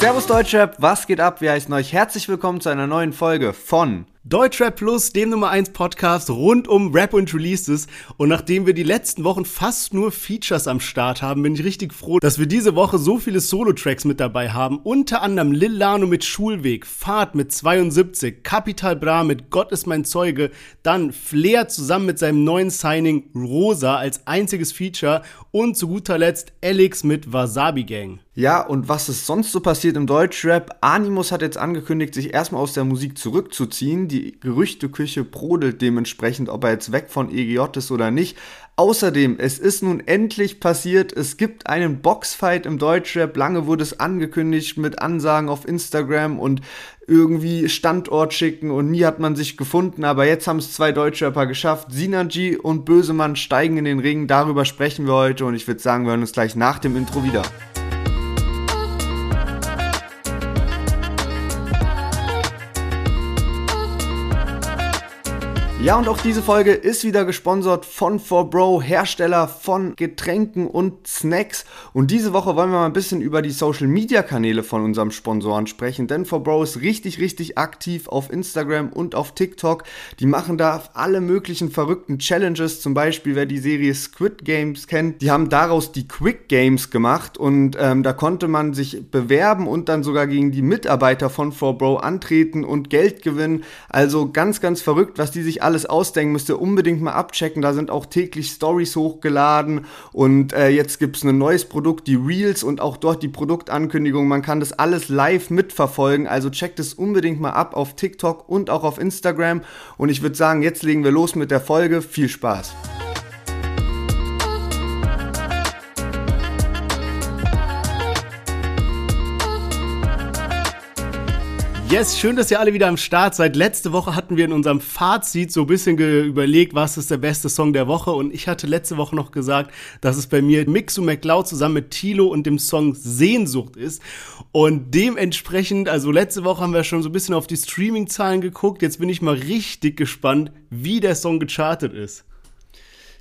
Servus Deutschrap, was geht ab? Wir heißen euch herzlich willkommen zu einer neuen Folge von Deutschrap Plus, dem Nummer 1 Podcast rund um Rap und Releases. Und nachdem wir die letzten Wochen fast nur Features am Start haben, bin ich richtig froh, dass wir diese Woche so viele Solo-Tracks mit dabei haben. Unter anderem Lil Lano mit Schulweg, Fahrt mit 72, Capital Bra mit Gott ist mein Zeuge, dann Flair zusammen mit seinem neuen Signing Rosa als einziges Feature und zu guter Letzt Alex mit Wasabi Gang. Ja, und was ist sonst so passiert im Deutschrap? Animus hat jetzt angekündigt, sich erstmal aus der Musik zurückzuziehen. Die Gerüchteküche brodelt dementsprechend, ob er jetzt weg von EGJ ist oder nicht. Außerdem, es ist nun endlich passiert, es gibt einen Boxfight im Deutschrap. Lange wurde es angekündigt mit Ansagen auf Instagram und irgendwie Standort schicken und nie hat man sich gefunden, aber jetzt haben es zwei Deutschrapper geschafft. Synergy und Bösemann steigen in den Ring, darüber sprechen wir heute und ich würde sagen, wir hören uns gleich nach dem Intro wieder. Ja, und auch diese Folge ist wieder gesponsert von 4Bro, Hersteller von Getränken und Snacks. Und diese Woche wollen wir mal ein bisschen über die Social Media Kanäle von unserem Sponsoren sprechen, denn 4Bro ist richtig, richtig aktiv auf Instagram und auf TikTok. Die machen da alle möglichen verrückten Challenges, zum Beispiel, wer die Serie Squid Games kennt, die haben daraus die Quick Games gemacht und ähm, da konnte man sich bewerben und dann sogar gegen die Mitarbeiter von 4Bro antreten und Geld gewinnen. Also ganz, ganz verrückt, was die sich alles ausdenken, müsst ihr unbedingt mal abchecken. Da sind auch täglich Stories hochgeladen und äh, jetzt gibt es ein neues Produkt, die Reels und auch dort die Produktankündigung. Man kann das alles live mitverfolgen. Also checkt es unbedingt mal ab auf TikTok und auch auf Instagram. Und ich würde sagen, jetzt legen wir los mit der Folge. Viel Spaß! Yes, schön, dass ihr alle wieder am Start seid. Letzte Woche hatten wir in unserem Fazit so ein bisschen überlegt, was ist der beste Song der Woche. Und ich hatte letzte Woche noch gesagt, dass es bei mir Mixu McLeod zusammen mit Tilo und dem Song Sehnsucht ist. Und dementsprechend, also letzte Woche haben wir schon so ein bisschen auf die Streaming-Zahlen geguckt. Jetzt bin ich mal richtig gespannt, wie der Song gechartet ist.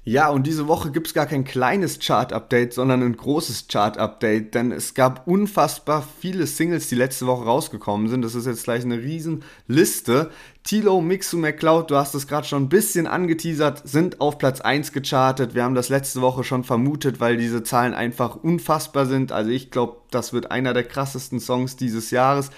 Ja, und diese Woche gibt es gar kein kleines Chart-Update, sondern ein großes Chart-Update, denn es gab unfassbar viele Singles, die letzte Woche rausgekommen sind. Das ist jetzt gleich eine riesen Liste. Tilo, Mixu, McCloud, du hast es gerade schon ein bisschen angeteasert, sind auf Platz 1 gechartet. Wir haben das letzte Woche schon vermutet, weil diese Zahlen einfach unfassbar sind. Also ich glaube, das wird einer der krassesten Songs dieses Jahres.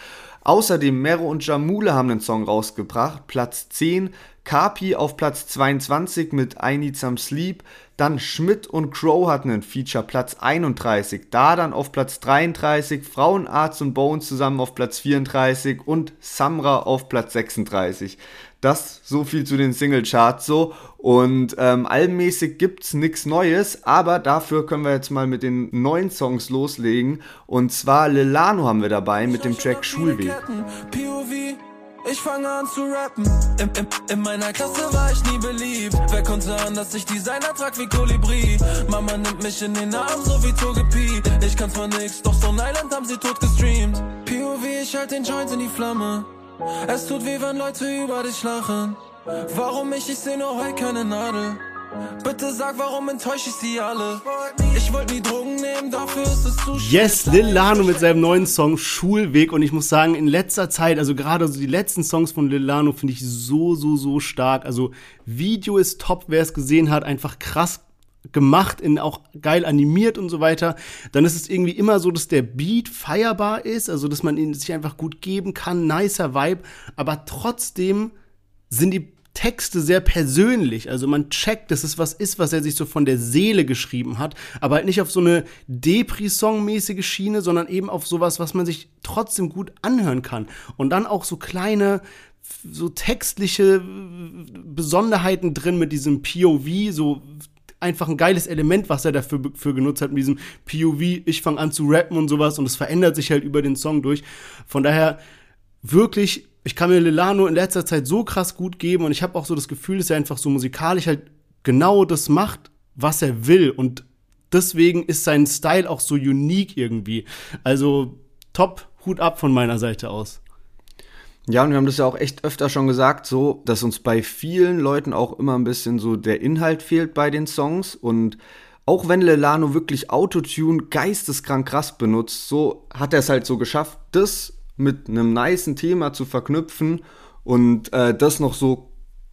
Außerdem Mero und Jamule haben einen Song rausgebracht, Platz 10. Kapi auf Platz 22 mit I Need Some Sleep. Dann Schmidt und Crow hatten ein Feature, Platz 31. Da dann auf Platz 33. Frauenarzt und Bones zusammen auf Platz 34. Und Samra auf Platz 36. Das so viel zu den Singlecharts so. Und ähm, albenmäßig gibt's nichts Neues, aber dafür können wir jetzt mal mit den neuen Songs loslegen. Und zwar Lilano haben wir dabei mit dem Track Schulweg. POV ich fange an zu rappen. In, in, in, meiner Klasse war ich nie beliebt. Wer konnte an, dass ich Designer trag wie Kolibri? Mama nimmt mich in den Arm, so wie Togepi. Ich kann zwar nix, doch Stone Island haben sie tot gestreamt. POV, ich halt den Joint in die Flamme. Es tut weh, wenn Leute über dich lachen. Warum ich, ich seh nur heute keine Nadel. Bitte sag, warum enttäusche ich sie alle? Ich wollte nie Drogen nehmen, dafür ist es zu Yes, Lil Lano mit seinem neuen Song Schulweg. Und ich muss sagen, in letzter Zeit, also gerade so die letzten Songs von Lil Lano finde ich so, so, so stark. Also Video ist top, wer es gesehen hat, einfach krass gemacht, in auch geil animiert und so weiter, dann ist es irgendwie immer so, dass der Beat feierbar ist, also dass man ihn sich einfach gut geben kann, nicer Vibe, aber trotzdem sind die Texte sehr persönlich. Also man checkt, dass es was ist, was er sich so von der Seele geschrieben hat, aber halt nicht auf so eine Depri-Song-mäßige Schiene, sondern eben auf sowas, was man sich trotzdem gut anhören kann. Und dann auch so kleine, so textliche Besonderheiten drin mit diesem POV, so einfach ein geiles Element, was er dafür für genutzt hat, mit diesem POV, ich fange an zu rappen und sowas und es verändert sich halt über den Song durch. Von daher wirklich ich kann mir Lilano in letzter Zeit so krass gut geben und ich habe auch so das Gefühl, dass er einfach so musikalisch halt genau das macht, was er will und deswegen ist sein Style auch so unique irgendwie. Also top, Hut ab von meiner Seite aus. Ja, und wir haben das ja auch echt öfter schon gesagt, so, dass uns bei vielen Leuten auch immer ein bisschen so der Inhalt fehlt bei den Songs und auch wenn Lelano wirklich Autotune geisteskrank krass benutzt, so hat er es halt so geschafft, das mit einem niceen Thema zu verknüpfen und äh, das noch so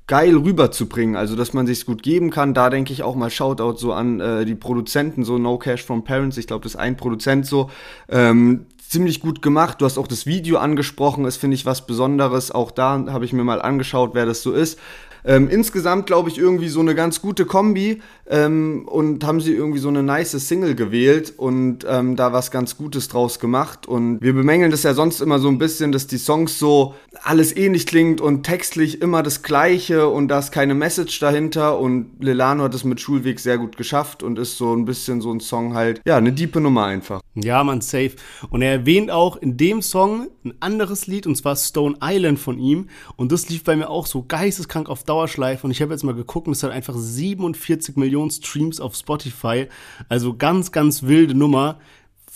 geil rüberzubringen, also dass man sich's gut geben kann. Da denke ich auch mal Shoutout so an äh, die Produzenten, so No Cash from Parents. Ich glaube, das ist ein Produzent so. Ähm, ziemlich gut gemacht. Du hast auch das Video angesprochen, ist finde ich was Besonderes. Auch da habe ich mir mal angeschaut, wer das so ist. Ähm, insgesamt glaube ich irgendwie so eine ganz gute Kombi ähm, und haben sie irgendwie so eine nice Single gewählt und ähm, da was ganz Gutes draus gemacht. Und wir bemängeln das ja sonst immer so ein bisschen, dass die Songs so alles ähnlich klingt und textlich immer das Gleiche und da ist keine Message dahinter. Und Lelano hat es mit Schulweg sehr gut geschafft und ist so ein bisschen so ein Song halt, ja, eine diepe Nummer einfach. Ja, man, safe. Und er erwähnt auch in dem Song ein anderes Lied und zwar Stone Island von ihm. Und das lief bei mir auch so geisteskrank auf Dauer Dauerschleife und ich habe jetzt mal geguckt und es hat einfach 47 Millionen Streams auf Spotify. Also ganz, ganz wilde Nummer.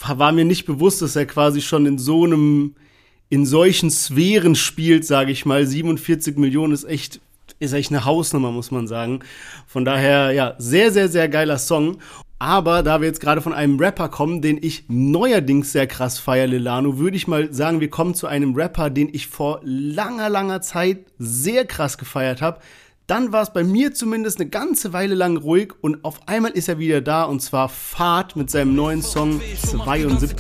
War mir nicht bewusst, dass er quasi schon in so einem, in solchen Sphären spielt, sage ich mal. 47 Millionen ist echt ist echt eine Hausnummer, muss man sagen. Von daher, ja, sehr, sehr, sehr geiler Song. Aber da wir jetzt gerade von einem Rapper kommen, den ich neuerdings sehr krass feier, Lilano, würde ich mal sagen, wir kommen zu einem Rapper, den ich vor langer, langer Zeit sehr krass gefeiert habe. Dann war es bei mir zumindest eine ganze Weile lang ruhig und auf einmal ist er wieder da und zwar Fahrt mit seinem neuen Song 72.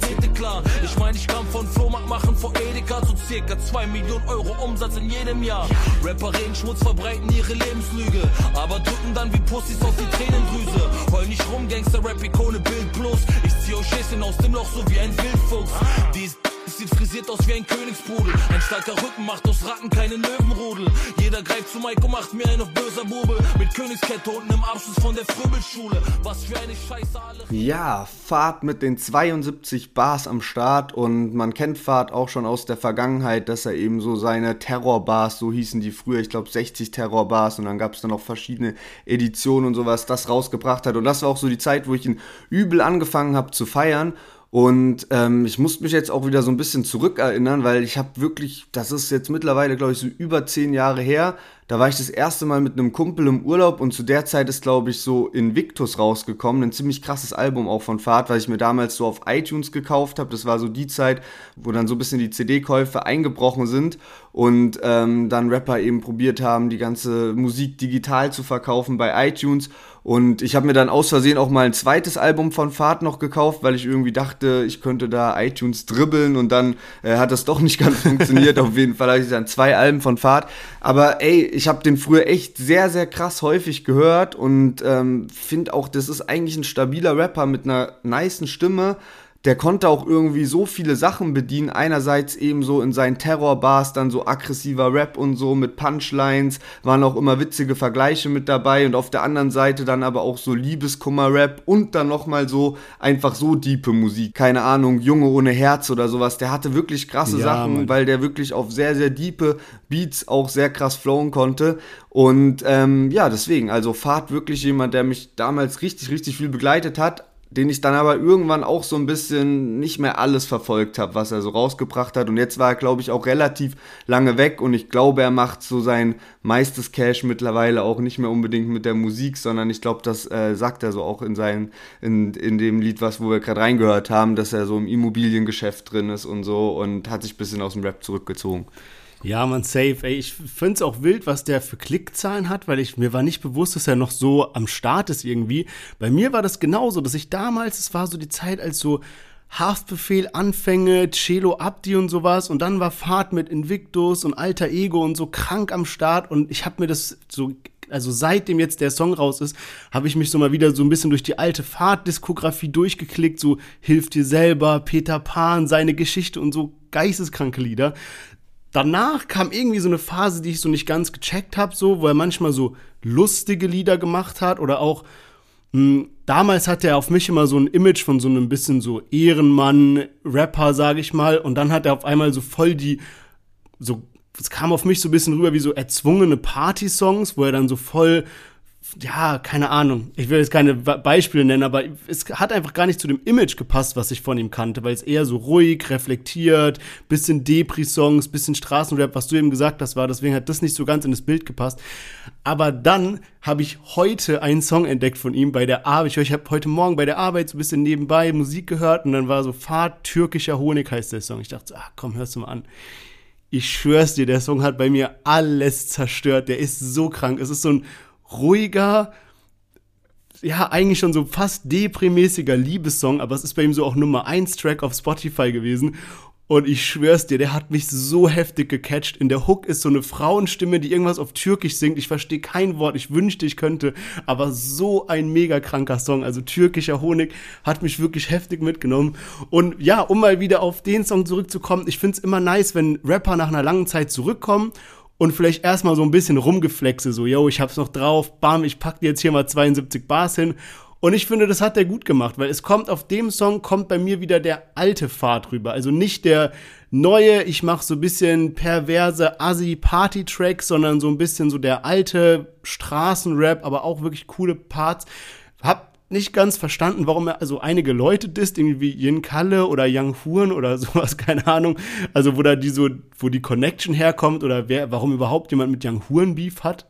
Ich meine, ich kam von Flohmarkt machen vor Edeka zu circa 2 Millionen Euro Umsatz in jedem Jahr. Rapper reden Schmutz, verbreiten ihre Lebenslüge, aber drücken dann wie Pussys auf die Tränendrüse. Heul nicht rum, Gangster-Rap-Ikone, Bild bloß. Ich zieh euch Schäschen aus dem Loch so wie ein Wildfuchs. Die sieht frisiert aus wie ein Königspudel. Ein starker Rücken macht aus Ratten keinen Löwenrudel. Jeder greift zu Mike und macht mir einen auf böser Bube. Mit Königskette unten im Abschluss von der Fröbelschule. Was für eine Scheiße alle. Ja, Fahrt mit den 72 Bars am Start und man kennt Fahrt auch schon aus der Vergangenheit, dass er eben so seine Terrorbars, so hießen die früher, ich glaube 60 Terrorbars und dann gab es dann auch verschiedene Editionen und sowas, das rausgebracht hat. Und das war auch so die Zeit, wo ich ihn übel angefangen habe zu feiern. Und ähm, ich musste mich jetzt auch wieder so ein bisschen zurückerinnern, weil ich habe wirklich, das ist jetzt mittlerweile, glaube ich, so über zehn Jahre her, da war ich das erste Mal mit einem Kumpel im Urlaub und zu der Zeit ist, glaube ich, so Invictus rausgekommen. Ein ziemlich krasses Album auch von Fahrt, weil ich mir damals so auf iTunes gekauft habe. Das war so die Zeit, wo dann so ein bisschen die CD-Käufe eingebrochen sind und ähm, dann Rapper eben probiert haben, die ganze Musik digital zu verkaufen bei iTunes. Und ich habe mir dann aus Versehen auch mal ein zweites Album von Fahrt noch gekauft, weil ich irgendwie dachte, ich könnte da iTunes dribbeln und dann äh, hat das doch nicht ganz funktioniert. Auf jeden Fall habe ich dann zwei Alben von Fahrt. Aber ey, ich habe den früher echt sehr, sehr krass häufig gehört und ähm, finde auch, das ist eigentlich ein stabiler Rapper mit einer niceen Stimme der konnte auch irgendwie so viele Sachen bedienen. Einerseits eben so in seinen Terrorbars dann so aggressiver Rap und so mit Punchlines, waren auch immer witzige Vergleiche mit dabei und auf der anderen Seite dann aber auch so Liebeskummer-Rap und dann nochmal so einfach so diepe Musik. Keine Ahnung, Junge ohne Herz oder sowas. Der hatte wirklich krasse ja, Sachen, Mann. weil der wirklich auf sehr, sehr diepe Beats auch sehr krass flowen konnte. Und ähm, ja, deswegen, also Fahrt wirklich jemand, der mich damals richtig, richtig viel begleitet hat, den ich dann aber irgendwann auch so ein bisschen nicht mehr alles verfolgt habe, was er so rausgebracht hat. Und jetzt war er, glaube ich, auch relativ lange weg und ich glaube, er macht so sein meistes Cash mittlerweile auch nicht mehr unbedingt mit der Musik, sondern ich glaube, das äh, sagt er so auch in, seinen, in, in dem Lied, was wo wir gerade reingehört haben, dass er so im Immobiliengeschäft drin ist und so und hat sich ein bisschen aus dem Rap zurückgezogen. Ja, man, safe. Ey, ich finde es auch wild, was der für Klickzahlen hat, weil ich mir war nicht bewusst, dass er noch so am Start ist irgendwie. Bei mir war das genauso, dass ich damals, es war so die Zeit, als so Haftbefehl, Anfänge, Celo Abdi und sowas und dann war Fahrt mit Invictus und Alter Ego und so krank am Start und ich habe mir das so also seitdem jetzt der Song raus ist, habe ich mich so mal wieder so ein bisschen durch die alte Fahrt-Diskografie durchgeklickt, so Hilf dir selber, Peter Pan, seine Geschichte und so geisteskranke Lieder danach kam irgendwie so eine Phase, die ich so nicht ganz gecheckt habe, so, wo er manchmal so lustige Lieder gemacht hat oder auch mh, hm, damals hatte er auf mich immer so ein Image von so einem bisschen so Ehrenmann, Rapper, sage ich mal, und dann hat er auf einmal so voll die so es kam auf mich so ein bisschen rüber wie so erzwungene Party-Songs, wo er dann so voll ja, keine Ahnung. Ich will jetzt keine Beispiele nennen, aber es hat einfach gar nicht zu dem Image gepasst, was ich von ihm kannte, weil es eher so ruhig, reflektiert, bisschen Depri-Songs, bisschen Straßenrap, was du eben gesagt hast, war. Deswegen hat das nicht so ganz in das Bild gepasst. Aber dann habe ich heute einen Song entdeckt von ihm bei der Arbeit. Ich habe heute Morgen bei der Arbeit so ein bisschen nebenbei Musik gehört und dann war so Fahrt türkischer Honig heißt der Song. Ich dachte so, ah, komm, hörst du mal an. Ich schwör's dir, der Song hat bei mir alles zerstört. Der ist so krank. Es ist so ein ruhiger, ja, eigentlich schon so fast deprimäßiger Liebessong, aber es ist bei ihm so auch Nummer 1 Track auf Spotify gewesen. Und ich schwör's dir, der hat mich so heftig gecatcht. In der Hook ist so eine Frauenstimme, die irgendwas auf Türkisch singt. Ich verstehe kein Wort. Ich wünschte, ich könnte. Aber so ein mega kranker Song. Also türkischer Honig hat mich wirklich heftig mitgenommen. Und ja, um mal wieder auf den Song zurückzukommen. Ich find's immer nice, wenn Rapper nach einer langen Zeit zurückkommen und vielleicht erstmal so ein bisschen rumgeflexe, so, yo, ich hab's noch drauf, bam, ich pack dir jetzt hier mal 72 Bars hin. Und ich finde, das hat er gut gemacht, weil es kommt auf dem Song, kommt bei mir wieder der alte Pfad rüber. Also nicht der neue, ich mach so ein bisschen perverse Assi-Party-Track, sondern so ein bisschen so der alte Straßenrap, aber auch wirklich coole Parts. Hab nicht ganz verstanden, warum er also einige Leute disst, irgendwie wie Yin Kalle oder Young Huren oder sowas, keine Ahnung. Also wo da die so, wo die Connection herkommt oder wer, warum überhaupt jemand mit Young Huren Beef hat.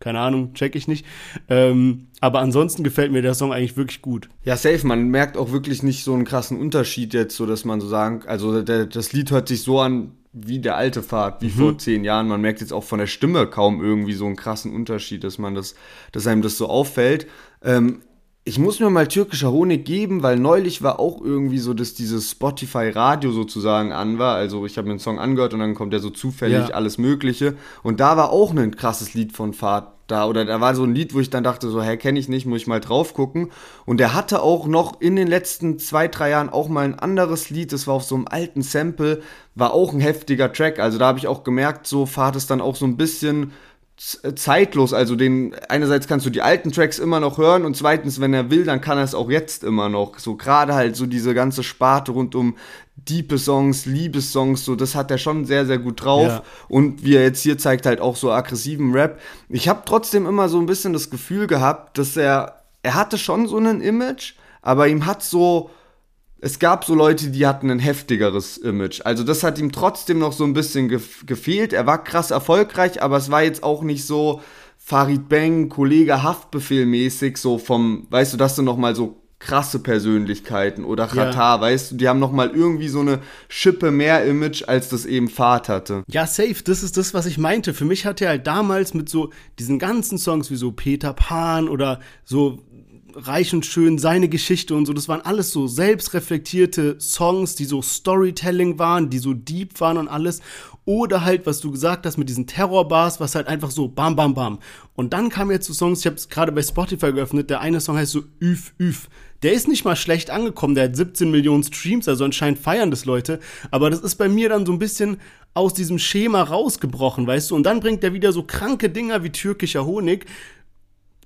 Keine Ahnung, check ich nicht. Ähm, aber ansonsten gefällt mir der Song eigentlich wirklich gut. Ja, safe. Man merkt auch wirklich nicht so einen krassen Unterschied jetzt, so dass man so sagen, also der, das Lied hört sich so an wie der alte Pfad, wie mhm. vor zehn Jahren. Man merkt jetzt auch von der Stimme kaum irgendwie so einen krassen Unterschied, dass man das, dass einem das so auffällt. Ähm, ich muss mir mal türkischer Honig geben, weil neulich war auch irgendwie so, dass dieses Spotify-Radio sozusagen an war. Also ich habe mir den Song angehört und dann kommt ja so zufällig ja. alles Mögliche. Und da war auch ein krasses Lied von Fahrt da. Oder da war so ein Lied, wo ich dann dachte, so, hä, kenne ich nicht, muss ich mal drauf gucken. Und der hatte auch noch in den letzten zwei, drei Jahren auch mal ein anderes Lied, das war auf so einem alten Sample, war auch ein heftiger Track. Also da habe ich auch gemerkt, so Fahrt ist dann auch so ein bisschen zeitlos. Also den einerseits kannst du die alten Tracks immer noch hören und zweitens, wenn er will, dann kann er es auch jetzt immer noch. So gerade halt so diese ganze Sparte rund um diepe Songs, Liebessongs, so das hat er schon sehr sehr gut drauf ja. und wie er jetzt hier zeigt halt auch so aggressiven Rap. Ich habe trotzdem immer so ein bisschen das Gefühl gehabt, dass er er hatte schon so ein Image, aber ihm hat so es gab so Leute, die hatten ein heftigeres Image. Also das hat ihm trotzdem noch so ein bisschen gef gefehlt. Er war krass erfolgreich, aber es war jetzt auch nicht so Farid Bang, Kollege Haftbefehl mäßig, so vom, weißt du, dass du noch mal so krasse Persönlichkeiten oder Katar, ja. weißt du, die haben noch mal irgendwie so eine Schippe mehr Image, als das eben Fahrt hatte. Ja, safe, das ist das, was ich meinte. Für mich hat er halt damals mit so diesen ganzen Songs wie so Peter Pan oder so reich und schön, seine Geschichte und so. Das waren alles so selbstreflektierte Songs, die so Storytelling waren, die so deep waren und alles. Oder halt, was du gesagt hast mit diesen Terrorbars, was halt einfach so bam, bam, bam. Und dann kamen jetzt so Songs, ich habe es gerade bei Spotify geöffnet, der eine Song heißt so Üf, Üf. Der ist nicht mal schlecht angekommen, der hat 17 Millionen Streams, also anscheinend feiern das Leute. Aber das ist bei mir dann so ein bisschen aus diesem Schema rausgebrochen, weißt du? Und dann bringt er wieder so kranke Dinger wie türkischer Honig,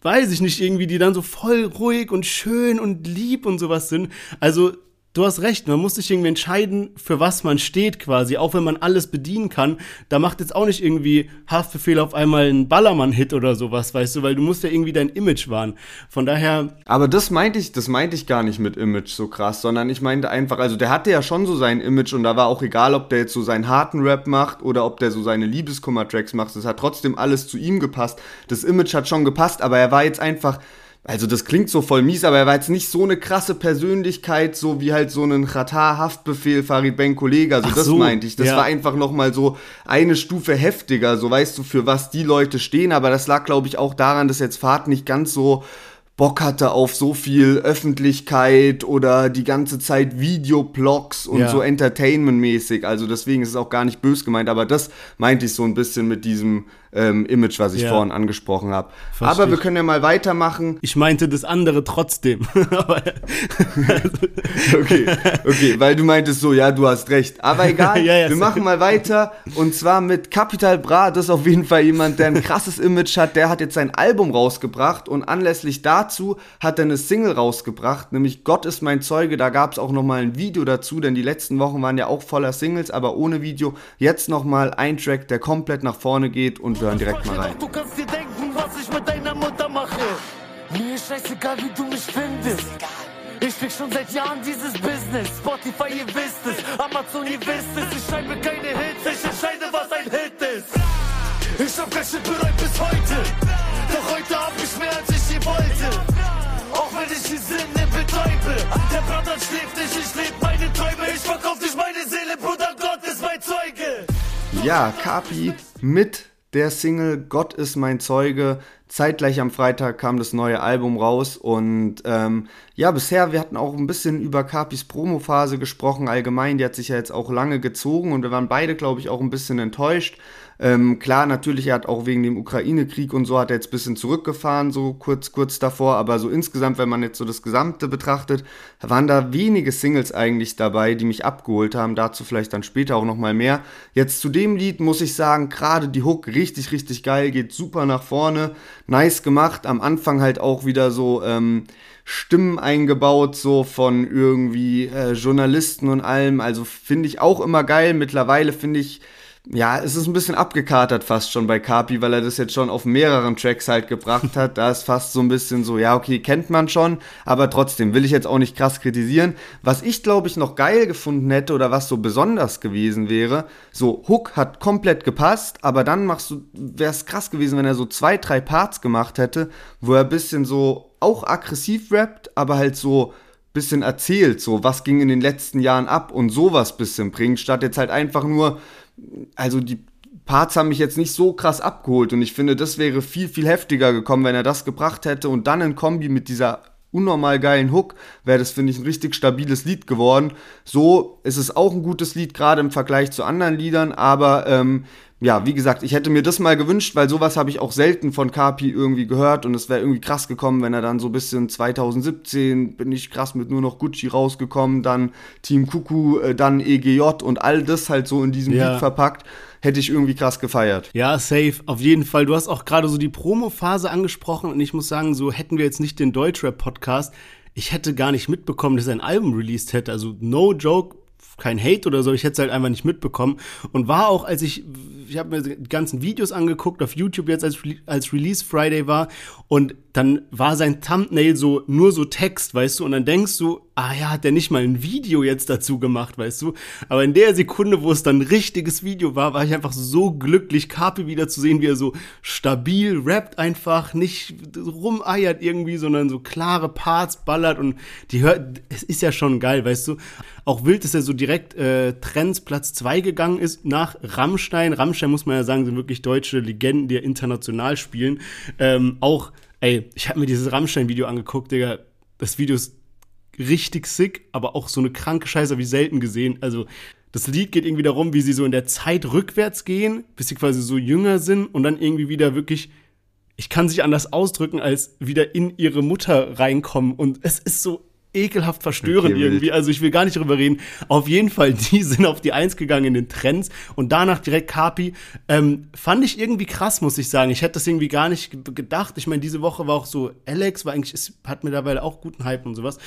weiß ich nicht, irgendwie, die dann so voll ruhig und schön und lieb und sowas sind. Also Du hast recht, man muss sich irgendwie entscheiden, für was man steht quasi, auch wenn man alles bedienen kann. Da macht jetzt auch nicht irgendwie Haftbefehl auf einmal einen Ballermann-Hit oder sowas, weißt du, weil du musst ja irgendwie dein Image wahren. Von daher. Aber das meinte ich, das meinte ich gar nicht mit Image so krass, sondern ich meinte einfach, also der hatte ja schon so sein Image und da war auch egal, ob der jetzt so seinen harten Rap macht oder ob der so seine Liebeskummer-Tracks macht. Das hat trotzdem alles zu ihm gepasst. Das Image hat schon gepasst, aber er war jetzt einfach also das klingt so voll mies, aber er war jetzt nicht so eine krasse Persönlichkeit, so wie halt so ein Qatar-Haftbefehl Farid Ben Kollege, also Ach das so, meinte ich. Das ja. war einfach nochmal so eine Stufe heftiger, so weißt du, für was die Leute stehen, aber das lag, glaube ich, auch daran, dass jetzt Fahrt nicht ganz so Bock hatte auf so viel Öffentlichkeit oder die ganze Zeit Videoblogs und ja. so Entertainment-mäßig. Also deswegen ist es auch gar nicht bös gemeint, aber das meinte ich so ein bisschen mit diesem ähm, Image, was ich ja. vorhin angesprochen habe. Aber wir können ja mal weitermachen. Ich meinte das andere trotzdem. okay, okay, weil du meintest so, ja, du hast recht. Aber egal, ja, ja, wir machen mal weiter. Und zwar mit Capital Bra, das ist auf jeden Fall jemand, der ein krasses Image hat. Der hat jetzt sein Album rausgebracht und anlässlich dazu hat er eine Single rausgebracht, nämlich Gott ist mein Zeuge. Da gab es auch nochmal ein Video dazu, denn die letzten Wochen waren ja auch voller Singles, aber ohne Video. Jetzt nochmal ein Track, der komplett nach vorne geht und hören direkt mal rein. Du kannst dir denken, was ich mit deiner Mutter mache. egal wie du mich findest. Ich krieg schon seit Jahren dieses Business. Spotify, ihr wisst es. Amazon, ihr wisst es. Ich schreibe keine Hits, ich entscheide, was ein Hit ist. Ich hab kein Shit bereut bis heute. Doch heute hab ich mehr, als ich je wollte. Auch wenn ich die Sinne betäube. Der Brother schläft nicht, ich lebe meine Träume. Ich verkauf nicht meine Seele, Bruder, Gott ist mein Zeuge. Ja, Kapi mit der Single Gott ist mein Zeuge. Zeitgleich am Freitag kam das neue Album raus und ähm, ja, bisher, wir hatten auch ein bisschen über Capis Promophase gesprochen, allgemein, die hat sich ja jetzt auch lange gezogen und wir waren beide, glaube ich, auch ein bisschen enttäuscht, ähm, klar, natürlich, er hat auch wegen dem Ukraine-Krieg und so hat er jetzt ein bisschen zurückgefahren, so kurz, kurz davor, aber so insgesamt, wenn man jetzt so das Gesamte betrachtet, waren da wenige Singles eigentlich dabei, die mich abgeholt haben, dazu vielleicht dann später auch nochmal mehr. Jetzt zu dem Lied muss ich sagen, gerade die Hook richtig, richtig geil, geht super nach vorne, nice gemacht, am Anfang halt auch wieder so, ähm, Stimmen eingebaut, so von irgendwie äh, Journalisten und allem. Also finde ich auch immer geil. Mittlerweile finde ich, ja, es ist ein bisschen abgekatert fast schon bei Kapi, weil er das jetzt schon auf mehreren Tracks halt gebracht hat. Da ist fast so ein bisschen so, ja, okay, kennt man schon, aber trotzdem will ich jetzt auch nicht krass kritisieren. Was ich glaube ich noch geil gefunden hätte oder was so besonders gewesen wäre, so Hook hat komplett gepasst, aber dann machst du, wäre es krass gewesen, wenn er so zwei, drei Parts gemacht hätte, wo er ein bisschen so auch aggressiv rappt, aber halt so bisschen erzählt, so was ging in den letzten Jahren ab und sowas bisschen bringt, statt jetzt halt einfach nur also die Parts haben mich jetzt nicht so krass abgeholt und ich finde, das wäre viel, viel heftiger gekommen, wenn er das gebracht hätte und dann in Kombi mit dieser unnormal geilen Hook wäre das, finde ich, ein richtig stabiles Lied geworden. So ist es auch ein gutes Lied, gerade im Vergleich zu anderen Liedern, aber ähm, ja, wie gesagt, ich hätte mir das mal gewünscht, weil sowas habe ich auch selten von Kapi irgendwie gehört und es wäre irgendwie krass gekommen, wenn er dann so ein bisschen 2017 bin ich krass mit nur noch Gucci rausgekommen, dann Team Kuku, äh, dann EGJ und all das halt so in diesem ja. Lied verpackt hätte ich irgendwie krass gefeiert. Ja, safe, auf jeden Fall. Du hast auch gerade so die Promo-Phase angesprochen und ich muss sagen, so hätten wir jetzt nicht den Deutschrap-Podcast, ich hätte gar nicht mitbekommen, dass er ein Album released hätte. Also no joke, kein Hate oder so, ich hätte es halt einfach nicht mitbekommen. Und war auch, als ich, ich habe mir die ganzen Videos angeguckt auf YouTube jetzt, als, als Release Friday war. Und dann war sein Thumbnail so nur so Text, weißt du, und dann denkst du, ah ja, hat der nicht mal ein Video jetzt dazu gemacht, weißt du? Aber in der Sekunde, wo es dann ein richtiges Video war, war ich einfach so glücklich, Kapi wieder zu sehen, wie er so stabil rappt einfach, nicht rumeiert irgendwie, sondern so klare Parts ballert und die hört, es ist ja schon geil, weißt du? Auch wild, dass er so direkt äh, Trends Platz zwei gegangen ist nach Rammstein. Rammstein muss man ja sagen, sind wirklich deutsche Legenden, die ja international spielen. Ähm, auch Ey, ich habe mir dieses Rammstein-Video angeguckt, Digga. Das Video ist richtig sick, aber auch so eine kranke Scheiße wie selten gesehen. Also, das Lied geht irgendwie darum, wie sie so in der Zeit rückwärts gehen, bis sie quasi so jünger sind und dann irgendwie wieder wirklich, ich kann sich anders ausdrücken, als wieder in ihre Mutter reinkommen. Und es ist so ekelhaft verstörend okay, irgendwie. Also ich will gar nicht drüber reden. Auf jeden Fall, die sind auf die Eins gegangen in den Trends und danach direkt Kapi. Ähm, fand ich irgendwie krass, muss ich sagen. Ich hätte das irgendwie gar nicht gedacht. Ich meine, diese Woche war auch so, Alex war eigentlich, ist, hat mittlerweile auch guten Hype und sowas.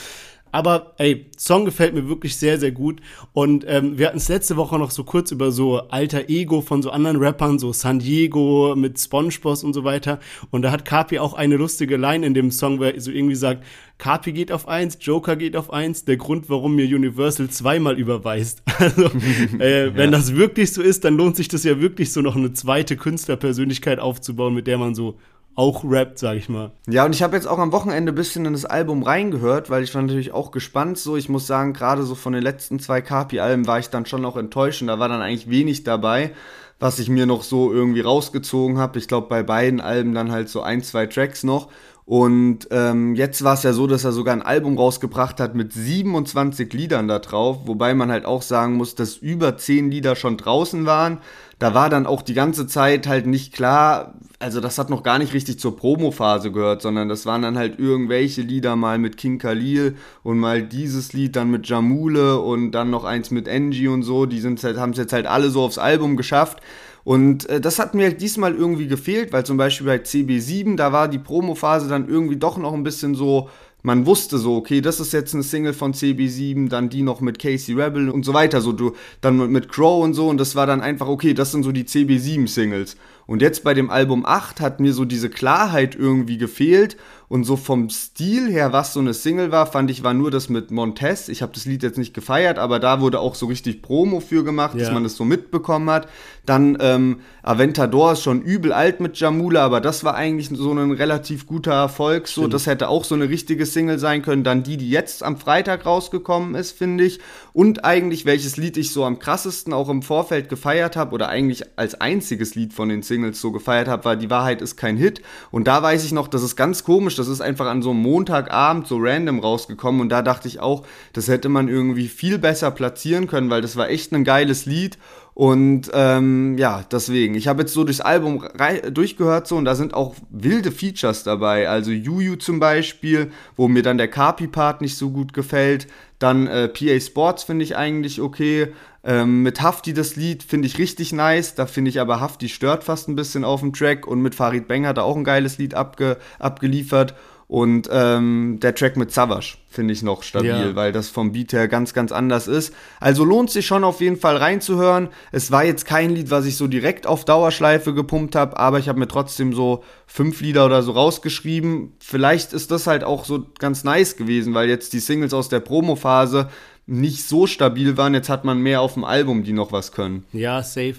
Aber ey, Song gefällt mir wirklich sehr, sehr gut. Und ähm, wir hatten es letzte Woche noch so kurz über so alter Ego von so anderen Rappern, so San Diego mit SpongeBob und so weiter. Und da hat Kapi auch eine lustige Line in dem Song, wo er so irgendwie sagt, Kapi geht auf eins, Joker geht auf eins, der Grund, warum mir Universal zweimal überweist. Also, äh, wenn ja. das wirklich so ist, dann lohnt sich das ja wirklich so noch eine zweite Künstlerpersönlichkeit aufzubauen, mit der man so auch rappt, sag ich mal. Ja, und ich habe jetzt auch am Wochenende ein bisschen in das Album reingehört, weil ich war natürlich auch gespannt. So, ich muss sagen, gerade so von den letzten zwei Kapi-Alben war ich dann schon noch enttäuscht und da war dann eigentlich wenig dabei, was ich mir noch so irgendwie rausgezogen habe. Ich glaube, bei beiden Alben dann halt so ein, zwei Tracks noch. Und ähm, jetzt war es ja so, dass er sogar ein Album rausgebracht hat mit 27 Liedern da drauf, wobei man halt auch sagen muss, dass über 10 Lieder schon draußen waren. Da war dann auch die ganze Zeit halt nicht klar, also das hat noch gar nicht richtig zur Promo-Phase gehört, sondern das waren dann halt irgendwelche Lieder mal mit King Khalil und mal dieses Lied dann mit Jamule und dann noch eins mit Angie und so. Die halt, haben es jetzt halt alle so aufs Album geschafft. Und äh, das hat mir halt diesmal irgendwie gefehlt, weil zum Beispiel bei CB7, da war die Promo-Phase dann irgendwie doch noch ein bisschen so, man wusste so, okay, das ist jetzt eine Single von CB7, dann die noch mit Casey Rebel und so weiter, so du, dann mit Crow und so und das war dann einfach, okay, das sind so die CB7 Singles. Und jetzt bei dem Album 8 hat mir so diese Klarheit irgendwie gefehlt Und so vom Stil her, was so eine Single war, fand ich, war nur das mit Montez. Ich habe das Lied jetzt nicht gefeiert, aber da wurde auch so richtig Promo für gemacht, Ja. dass man das so mitbekommen hat. Dann ähm, Aventador ist schon übel alt mit Jamula, aber das war eigentlich so ein relativ guter Erfolg. So, das hätte auch so eine richtige Single sein können. Dann die, die jetzt am Freitag rausgekommen ist, finde ich. Und eigentlich, welches Lied ich so am krassesten auch im Vorfeld gefeiert habe oder eigentlich als einziges Lied von den Singles so gefeiert habe, war Die Wahrheit ist kein Hit. Und da weiß ich noch, das ist ganz komisch, das ist einfach an so einem Montagabend so random rausgekommen und da dachte ich auch, das hätte man irgendwie viel besser platzieren können, weil das war echt ein geiles Lied. Und ähm, ja, deswegen. Ich habe jetzt so durchs Album durchgehört so und da sind auch wilde Features dabei. Also Juju zum Beispiel, wo mir dann der Carpi-Part nicht so gut gefällt. Dann äh, PA Sports finde ich eigentlich okay. Ähm, mit Hafti das Lied finde ich richtig nice. Da finde ich aber Hafti stört fast ein bisschen auf dem Track. Und mit Farid Bang hat er auch ein geiles Lied abge abgeliefert. Und ähm, der Track mit Savage finde ich noch stabil, Ja. weil das vom Beat her ganz, ganz anders ist. Also lohnt sich schon auf jeden Fall reinzuhören. Es war jetzt kein Lied, was ich so direkt auf Dauerschleife gepumpt habe, aber ich habe mir trotzdem so fünf Lieder oder so rausgeschrieben. Vielleicht ist das halt auch so ganz nice gewesen, weil jetzt die Singles aus der Promo-Phase nicht so stabil waren. Jetzt hat man mehr auf dem Album, die noch was können. Ja, safe.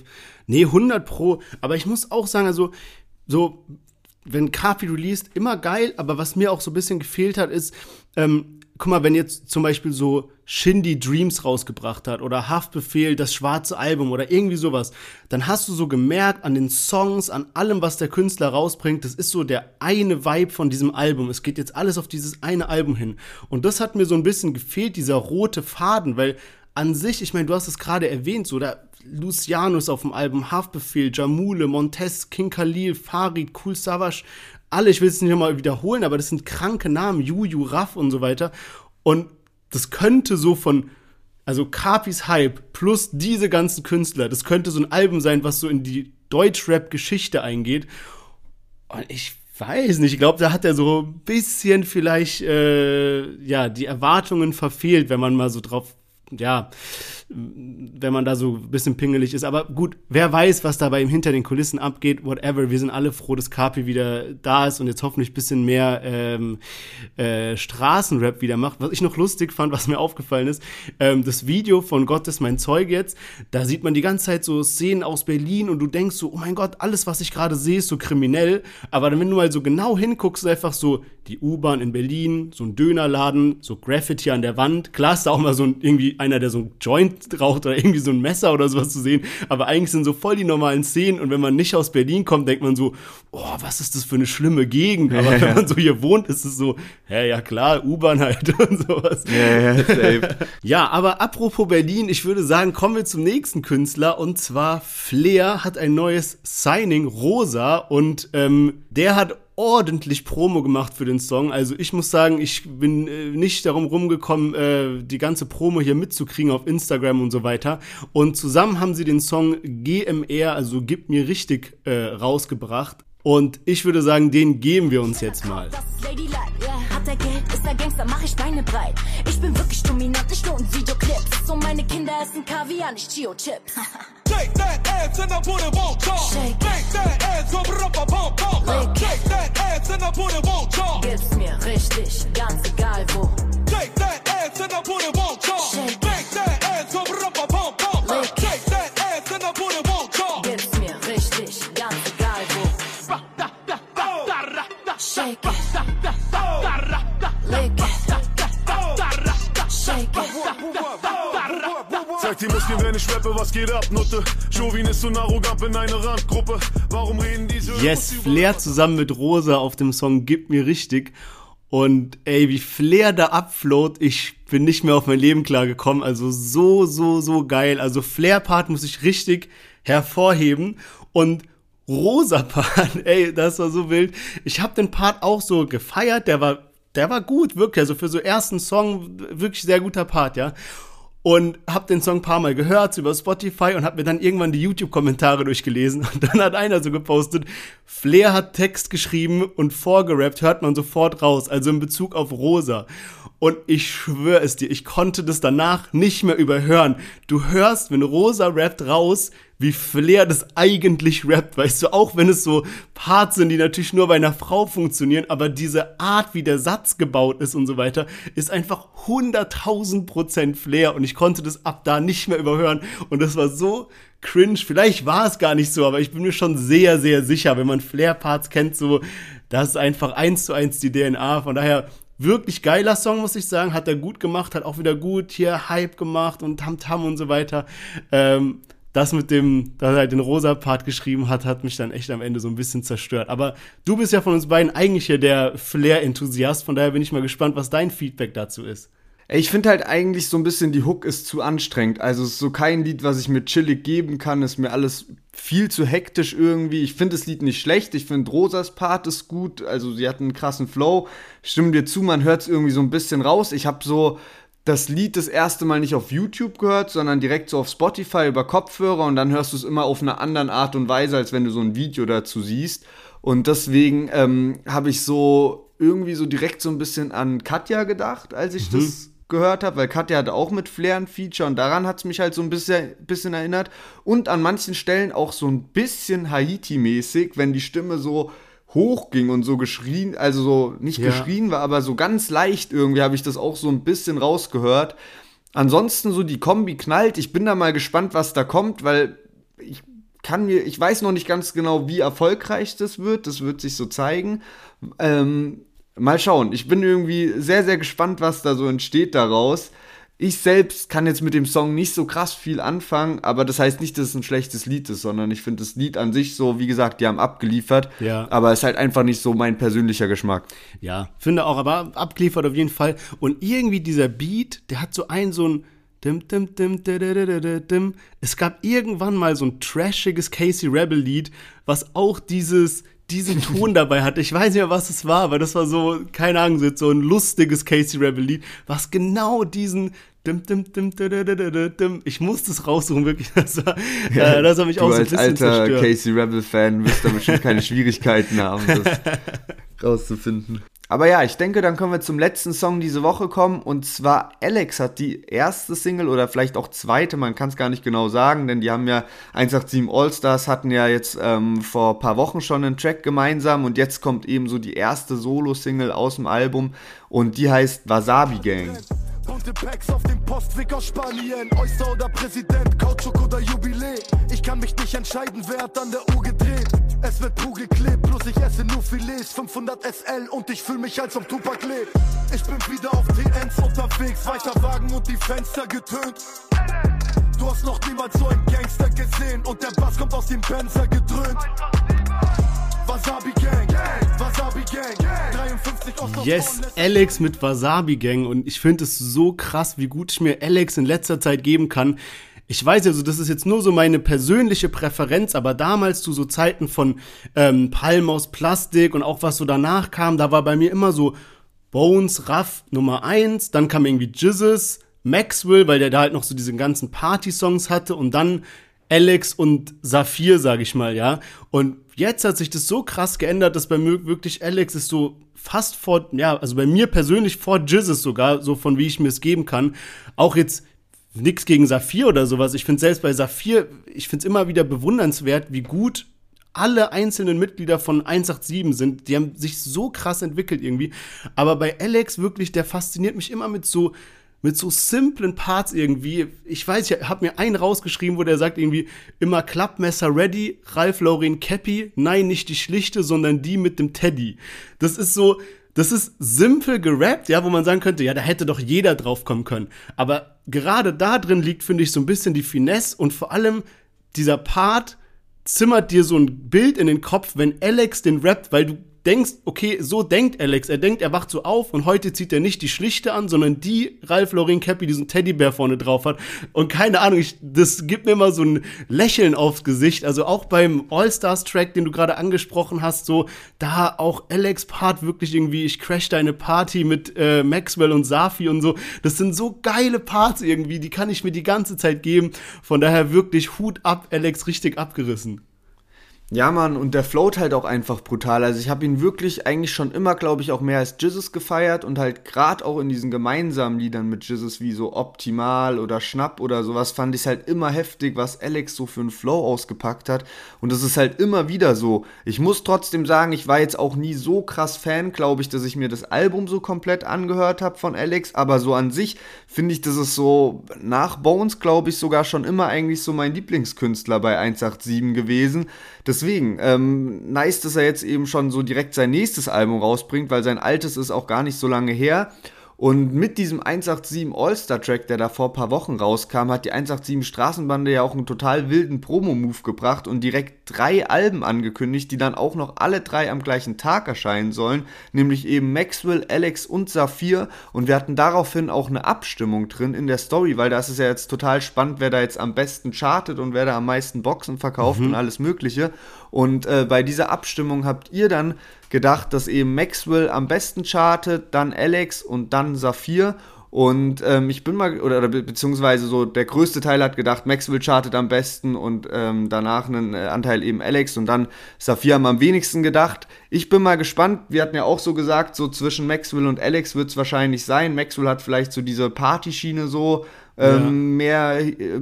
Nee, 100 pro. Aber ich muss auch sagen, also, so, wenn Kapi released, immer geil, aber was mir auch so ein bisschen gefehlt hat, ist, ähm, guck mal, wenn jetzt zum Beispiel so Shindy Dreams rausgebracht hat oder Haftbefehl, das schwarze Album oder irgendwie sowas, dann hast du so gemerkt an den Songs, an allem, was der Künstler rausbringt, das ist so der eine Vibe von diesem Album. Es geht jetzt alles auf dieses eine Album hin. Und das hat mir so ein bisschen gefehlt, dieser rote Faden, weil an sich, ich meine, du hast es gerade erwähnt, so da Lucianus auf dem Album, Haftbefehl, Jamule, Montez, King Khalil, Farid, Cool Savage, alle, ich will es nicht nochmal wiederholen, aber das sind kranke Namen, Juju, Raff und so weiter. Und das könnte so von, also Capis Hype plus diese ganzen Künstler, das könnte so ein Album sein, was so in die Deutschrap-Geschichte eingeht. Und ich weiß nicht, ich glaube, da hat er so ein bisschen vielleicht, äh, ja, die Erwartungen verfehlt, wenn man mal so drauf, ja, wenn man da so ein bisschen pingelig ist. Aber gut, wer weiß, was da bei ihm hinter den Kulissen abgeht, whatever. Wir sind alle froh, dass Kapi wieder da ist und jetzt hoffentlich ein bisschen mehr ähm, äh, Straßenrap wieder macht. Was ich noch lustig fand, was mir aufgefallen ist, ähm, das Video von Gott ist mein Zeug jetzt, da sieht man die ganze Zeit so Szenen aus Berlin und du denkst so, oh mein Gott, alles, was ich gerade sehe, ist so kriminell. Aber wenn du mal so genau hinguckst, einfach so die U-Bahn in Berlin, so ein Dönerladen, so Graffiti an der Wand. Klar ist da auch mal so ein, irgendwie einer, der so ein Joint raucht oder irgendwie so ein Messer oder sowas zu sehen. Aber eigentlich sind so voll die normalen Szenen und wenn man nicht aus Berlin kommt, denkt man so, oh, was ist das für eine schlimme Gegend? Aber wenn man so hier wohnt, ist es so, ja, ja klar, U-Bahn halt und sowas. Ja, ja, safe. Ja, aber apropos Berlin, ich würde sagen, kommen wir zum nächsten Künstler und zwar Flair hat ein neues Signing, Rosa, und ähm, der hat ordentlich Promo gemacht für den Song. Also ich muss sagen, ich bin äh, nicht darum rumgekommen, äh, die ganze Promo hier mitzukriegen auf Instagram und so weiter. Und zusammen haben sie den Song GMR, also Gib mir richtig, äh, rausgebracht. Und ich würde sagen, den geben wir uns jetzt mal. Pump pump. Gib's mir richtig, ganz egal wo. Shake that ass and I put it on top. Shake. Make that ass rumpa pump pump. Shake it. Lick it. Shake it. Zeig die Muskeln, wenn ich rappe, was geht ab, Nutte? Chauvin ist und arrogant in eine Randgruppe. Warum reden diese Yes, Flair zusammen mit Rosa auf dem Song Gib mir richtig. Und ey, wie Flair da abflowt, ich bin nicht mehr auf mein Leben klargekommen. Also so, so, so geil. Also Flair-Part muss ich richtig hervorheben. Und Rosa-Part, ey, das war so wild. Ich habe den Part auch so gefeiert. Der war, der war gut, wirklich. Also für so ersten Song wirklich sehr guter Part, ja und hab den Song ein paar Mal gehört über Spotify und hab mir dann irgendwann die YouTube-Kommentare durchgelesen und dann hat einer so gepostet, Flair hat Text geschrieben und vorgerappt, hört man sofort raus, also in Bezug auf Rosa. Und ich schwöre es dir, ich konnte das danach nicht mehr überhören. Du hörst, wenn Rosa rappt raus, wie Flair das eigentlich rappt, weißt du, auch wenn es so Parts sind, die natürlich nur bei einer Frau funktionieren, aber diese Art, wie der Satz gebaut ist und so weiter, ist einfach 100.000 Prozent Flair und ich konnte das ab da nicht mehr überhören und das war so cringe. Vielleicht war es gar nicht so, aber ich bin mir schon sehr, sehr sicher, wenn man Flair-Parts kennt, so, das ist einfach eins zu eins die DNA. Von daher wirklich geiler Song, muss ich sagen. Hat er gut gemacht, hat auch wieder gut hier Hype gemacht und Tamtam -Tam und so weiter. Ähm, das mit dem, dass er halt den rosa Part geschrieben hat, hat mich dann echt am Ende so ein bisschen zerstört. Aber du bist ja von uns beiden eigentlich hier der Flair-Enthusiast, von daher bin ich mal gespannt, was dein Feedback dazu ist. Ich finde halt eigentlich so ein bisschen, die Hook ist zu anstrengend. Also es ist so kein Lied, was ich mir chillig geben kann. Ist mir alles viel zu hektisch irgendwie. Ich finde das Lied nicht schlecht. Ich finde Rosas Part ist gut. Also sie hat einen krassen Flow. Stimme dir zu, man hört es irgendwie so ein bisschen raus. Ich habe so das Lied das erste Mal nicht auf YouTube gehört, sondern direkt so auf Spotify über Kopfhörer und dann hörst du es immer auf eine andere Art und Weise, als wenn du so ein Video dazu siehst. Und deswegen ähm, habe ich so irgendwie so direkt so ein bisschen an Katja gedacht, als ich mhm. das gehört habe, weil Katja hatte auch mit Flair ein Feature und daran hat es mich halt so ein bisschen, bisschen erinnert. Und an manchen Stellen auch so ein bisschen Haiti-mäßig, wenn die Stimme so hoch ging und so geschrien, also so nicht ja. geschrien war, aber so ganz leicht irgendwie habe ich das auch so ein bisschen rausgehört. Ansonsten so die Kombi knallt. Ich bin da mal gespannt, was da kommt, weil ich kann mir, ich weiß noch nicht ganz genau, wie erfolgreich das wird. Das wird sich so zeigen. Ähm, Mal schauen. Ich bin irgendwie sehr, sehr gespannt, was da so entsteht daraus. Ich selbst kann jetzt mit dem Song nicht so krass viel anfangen, aber das heißt nicht, dass es ein schlechtes Lied ist, sondern ich finde das Lied an sich so, wie gesagt, die haben abgeliefert, ja. aber es ist halt einfach nicht so mein persönlicher Geschmack. Ja, finde auch, aber abgeliefert auf jeden Fall. Und irgendwie dieser Beat, der hat so ein, so ein, Dim, dim, dim, dim, Es gab irgendwann mal so ein trashiges Casey Rebel Lied, was auch dieses, diesen Ton dabei hatte. Ich weiß nicht mehr, was es war, aber das war so, keine Ahnung, so ein lustiges Casey Rebel Lied, was genau diesen Dim, dim, dim, dim, Ich musste es raussuchen, wirklich. Das, war, äh, das hat mich du auch so ein bisschen als alter zerstört. Casey Rebel-Fan wirst da bestimmt keine Schwierigkeiten haben, das rauszufinden. Aber ja, ich denke, dann können wir zum letzten Song diese Woche kommen. Und zwar Alex hat die erste Single oder vielleicht auch zweite, man kann es gar nicht genau sagen, denn die haben ja 187 All-Stars hatten ja jetzt ähm, vor ein paar Wochen schon einen Track gemeinsam und jetzt kommt eben so die erste Solo-Single aus dem Album und die heißt Wasabi Gang. Bunte Packs auf dem Postweg aus Spanien. Oyster oder Präsident, Kautschuk oder Jubiläe. Ich kann mich nicht entscheiden, wer hat an der Uhr gedreht. Es wird Puh geklebt, bloß ich esse nur Filets. 500 SL und ich fühl mich, als ob Tupac lebt. Ich bin wieder auf TNs unterwegs, weiter Wagen und die Fenster getönt. Du hast noch niemals so einen Gangster gesehen und der Bass kommt aus dem Panzer gedröhnt. Wasabi Gang, Gang, 53 Yes, Alex mit Wasabi Gang und ich finde es so krass, wie gut ich mir Alex in letzter Zeit geben kann. Ich weiß also, das ist jetzt nur so meine persönliche Präferenz, aber damals zu so Zeiten von ähm, Palm aus Plastik und auch was so danach kam, da war bei mir immer so Bones, Raff Nummer eins, dann kam irgendwie Jizzes, Maxwell, weil der da halt noch so diese ganzen Party-Songs hatte und dann Alex und Saphir, sag ich mal, ja. Und jetzt hat sich das so krass geändert, dass bei mir wirklich Alex ist so fast vor, ja, also bei mir persönlich vor Jizzes sogar, so von wie ich mir es geben kann. Auch jetzt nichts gegen Saphir oder sowas. Ich finde selbst bei Saphir, ich finde es immer wieder bewundernswert, wie gut alle einzelnen Mitglieder von 187 sind. Die haben sich so krass entwickelt irgendwie. Aber bei Alex wirklich, der fasziniert mich immer mit so mit so simplen Parts irgendwie. Ich weiß, ich habe mir einen rausgeschrieben, wo der sagt irgendwie immer Klappmesser ready, Ralph Lauren Cappy. Nein, nicht die schlichte, sondern die mit dem Teddy. Das ist so, das ist simpel gerappt, ja, wo man sagen könnte, ja, da hätte doch jeder drauf kommen können. Aber gerade da drin liegt, finde ich, so ein bisschen die Finesse und vor allem dieser Part zimmert dir so ein Bild in den Kopf, wenn Alex den rappt, weil du denkst, okay, so denkt Alex. Er denkt, er wacht so auf und heute zieht er nicht die Schlichte an, sondern die Ralph Lauren Cappy, diesen Teddybär vorne drauf hat. Und keine Ahnung, ich, das gibt mir immer so ein Lächeln aufs Gesicht. Also auch beim All-Stars-Track, den du gerade angesprochen hast, so, da auch Alex Part wirklich irgendwie, ich crash deine Party mit äh, Maxwell und Safi und so. Das sind so geile Parts irgendwie, die kann ich mir die ganze Zeit geben. Von daher wirklich Hut ab, Alex, richtig abgerissen. Ja, Mann, und der float halt auch einfach brutal. Also ich habe ihn wirklich eigentlich schon immer, glaube ich, auch mehr als Jizzes gefeiert und halt gerade auch in diesen gemeinsamen Liedern mit Jizzes wie so Optimal oder Schnapp oder sowas fand ich halt immer heftig, was Alex so für einen Flow ausgepackt hat. Und das ist halt immer wieder so. Ich muss trotzdem sagen, ich war jetzt auch nie so krass Fan, glaube ich, dass ich mir das Album so komplett angehört habe von Alex, aber so an sich finde ich, das ist so nach Bones, glaube ich, sogar schon immer eigentlich so mein Lieblingskünstler bei 187 gewesen. Deswegen, ähm, nice, dass er jetzt eben schon so direkt sein nächstes Album rausbringt, weil sein altes ist auch gar nicht so lange her. Und mit diesem 187 All-Star-Track, der da vor ein paar Wochen rauskam, hat die 187 Straßenbande ja auch einen total wilden Promo-Move gebracht und direkt drei Alben angekündigt, die dann auch noch alle drei am gleichen Tag erscheinen sollen, nämlich eben Maxwell, Alex und Saphir. Und wir hatten daraufhin auch eine Abstimmung drin in der Story, weil das ist ja jetzt total spannend, wer da jetzt am besten chartet und wer da am meisten Boxen verkauft mhm. und alles Mögliche. Und äh, bei dieser Abstimmung habt ihr dann gedacht, dass eben Maxwell am besten chartet, dann Alex und dann Saphir. Und ähm, ich bin mal, oder, oder, beziehungsweise so der größte Teil hat gedacht, Maxwell chartet am besten und ähm, danach einen äh, Anteil eben Alex und dann Saphir haben am wenigsten gedacht. Ich bin mal gespannt, wir hatten ja auch so gesagt, so zwischen Maxwell und Alex wird es wahrscheinlich sein. Maxwell hat vielleicht so diese Partyschiene so, ähm, ja. mehr äh,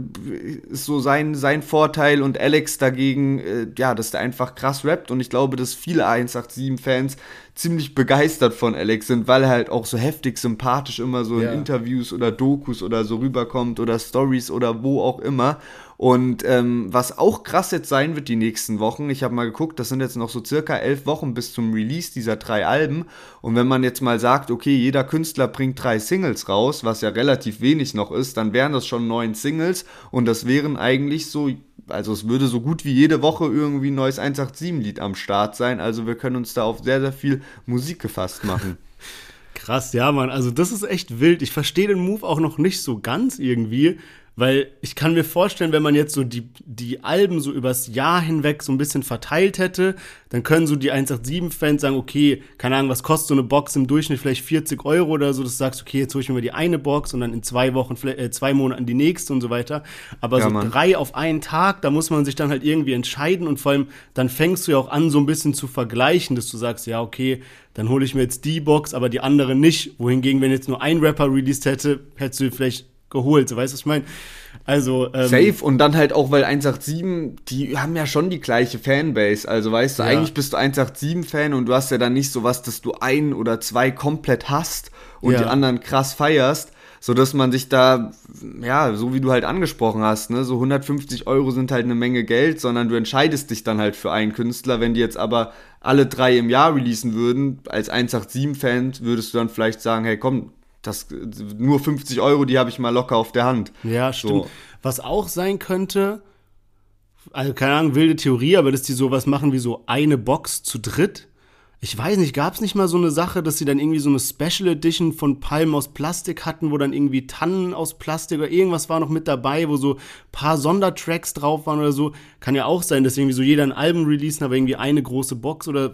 ist so sein, sein Vorteil und Alex dagegen, äh, ja, dass der einfach krass rappt und ich glaube, dass viele 187-Fans ziemlich begeistert von Alex sind, weil er halt auch so heftig sympathisch immer so ja. in Interviews oder Dokus oder so rüberkommt oder Stories oder wo auch immer. Und ähm, was auch krass jetzt sein wird die nächsten Wochen, ich habe mal geguckt, das sind jetzt noch so circa elf Wochen bis zum Release dieser drei Alben. Und wenn man jetzt mal sagt, okay, jeder Künstler bringt drei Singles raus, was ja relativ wenig noch ist, dann wären das schon neun Singles und das wären eigentlich so also es würde so gut wie jede Woche irgendwie ein neues 187-Lied am Start sein. Also wir können uns da auf sehr, sehr viel Musik gefasst machen. Krass, ja, Mann. Also das ist echt wild. Ich verstehe den Move auch noch nicht so ganz irgendwie, weil ich kann mir vorstellen, wenn man jetzt so die, die Alben so übers Jahr hinweg so ein bisschen verteilt hätte, dann können so die 187-Fans sagen, okay, keine Ahnung, was kostet so eine Box im Durchschnitt vielleicht 40 Euro oder so, dass du sagst, okay, jetzt hole ich mir die eine Box und dann in zwei Wochen, äh, zwei Monaten die nächste und so weiter. Aber ja, so Mann. drei auf einen Tag, da muss man sich dann halt irgendwie entscheiden und vor allem, dann fängst du ja auch an, so ein bisschen zu vergleichen, dass du sagst, ja, okay, dann hole ich mir jetzt die Box, aber die andere nicht. Wohingegen, wenn jetzt nur ein Rapper released hätte, hättest du vielleicht geholt. So weißt du, was ich meine? Also, ähm, Safe und dann halt auch, weil 187, die haben ja schon die gleiche Fanbase. Also weißt du, ja. eigentlich bist du 187-Fan und du hast ja dann nicht so was, dass du ein oder zwei komplett hast und ja. die anderen krass feierst. So dass man sich da, ja, so wie du halt angesprochen hast, ne, so 150 Euro sind halt eine Menge Geld, sondern du entscheidest dich dann halt für einen Künstler. Wenn die jetzt aber alle drei im Jahr releasen würden, als 187-Fan, würdest du dann vielleicht sagen, hey komm, das nur 50 Euro, die habe ich mal locker auf der Hand. Ja, stimmt. So. Was auch sein könnte, also keine Ahnung, wilde Theorie, aber dass die sowas machen wie so eine Box zu dritt. Ich weiß nicht, gab es nicht mal so eine Sache, dass sie dann irgendwie so eine Special Edition von Palmen aus Plastik hatten, wo dann irgendwie Tannen aus Plastik oder irgendwas war noch mit dabei, wo so paar Sondertracks drauf waren oder so. Kann ja auch sein, dass irgendwie so jeder ein Album releasen, aber irgendwie eine große Box oder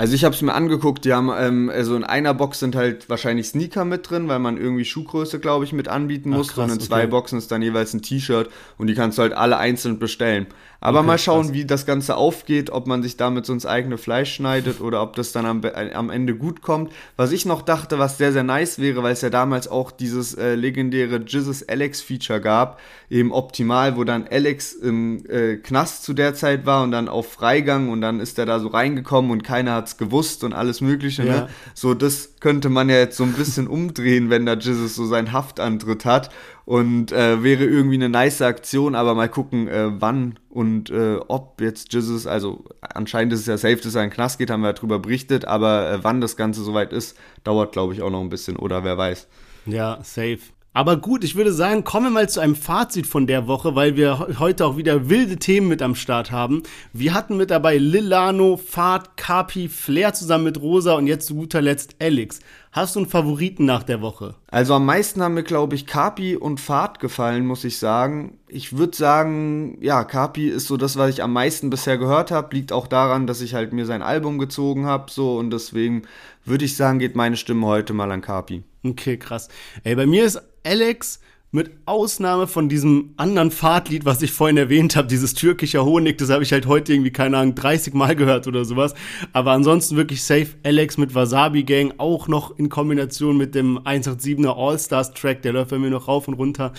also ich habe es mir angeguckt, die haben, ähm, also in einer Box sind halt wahrscheinlich Sneaker mit drin, weil man irgendwie Schuhgröße, glaube ich, mit anbieten muss. Ach, krass, und in okay. zwei Boxen ist dann jeweils ein T-Shirt und die kannst du halt alle einzeln bestellen. Aber okay, mal schauen, krass. wie das Ganze aufgeht, ob man sich damit so ins eigene Fleisch schneidet oder ob das dann am, äh, am Ende gut kommt. Was ich noch dachte, was sehr, sehr nice wäre, weil es ja damals auch dieses äh, legendäre Jizzes Alex Feature gab, eben optimal, wo dann Alex im äh, Knast zu der Zeit war und dann auf Freigang und dann ist er da so reingekommen und keiner hat's gewusst und alles mögliche, ne? ja. ne? So, das könnte man ja jetzt so ein bisschen umdrehen, wenn da Jizzes so seinen Haftantritt hat und äh, wäre irgendwie eine nice Aktion, aber mal gucken, äh, wann und äh, ob jetzt Jesus, also anscheinend ist es ja safe, dass er in den Knast geht, haben wir ja drüber berichtet, aber äh, wann das Ganze soweit ist, dauert glaube ich auch noch ein bisschen oder wer weiß. Ja, safe. Aber gut, ich würde sagen, kommen wir mal zu einem Fazit von der Woche, weil wir heute auch wieder wilde Themen mit am Start haben. Wir hatten mit dabei Lilano, Fahrt, Kapi, Flair zusammen mit Rosa und jetzt zu guter Letzt Alex. Hast du einen Favoriten nach der Woche? Also am meisten haben mir, glaube ich, Kapi und Fahrt gefallen, muss ich sagen. Ich würde sagen, ja, Kapi ist so das, was ich am meisten bisher gehört habe. Liegt auch daran, dass ich halt mir sein Album gezogen habe, so und deswegen würde ich sagen, geht meine Stimme heute mal an Kapi. Okay, krass. Ey, bei mir ist Alex mit Ausnahme von diesem anderen Fahrtlied, was ich vorhin erwähnt habe, dieses türkische Honig, das habe ich halt heute irgendwie, keine Ahnung, 30 Mal gehört oder sowas. Aber ansonsten wirklich safe Alex mit Wasabi Gang, auch noch in Kombination mit dem 187er All-Stars Track, der läuft bei mir noch rauf und runter,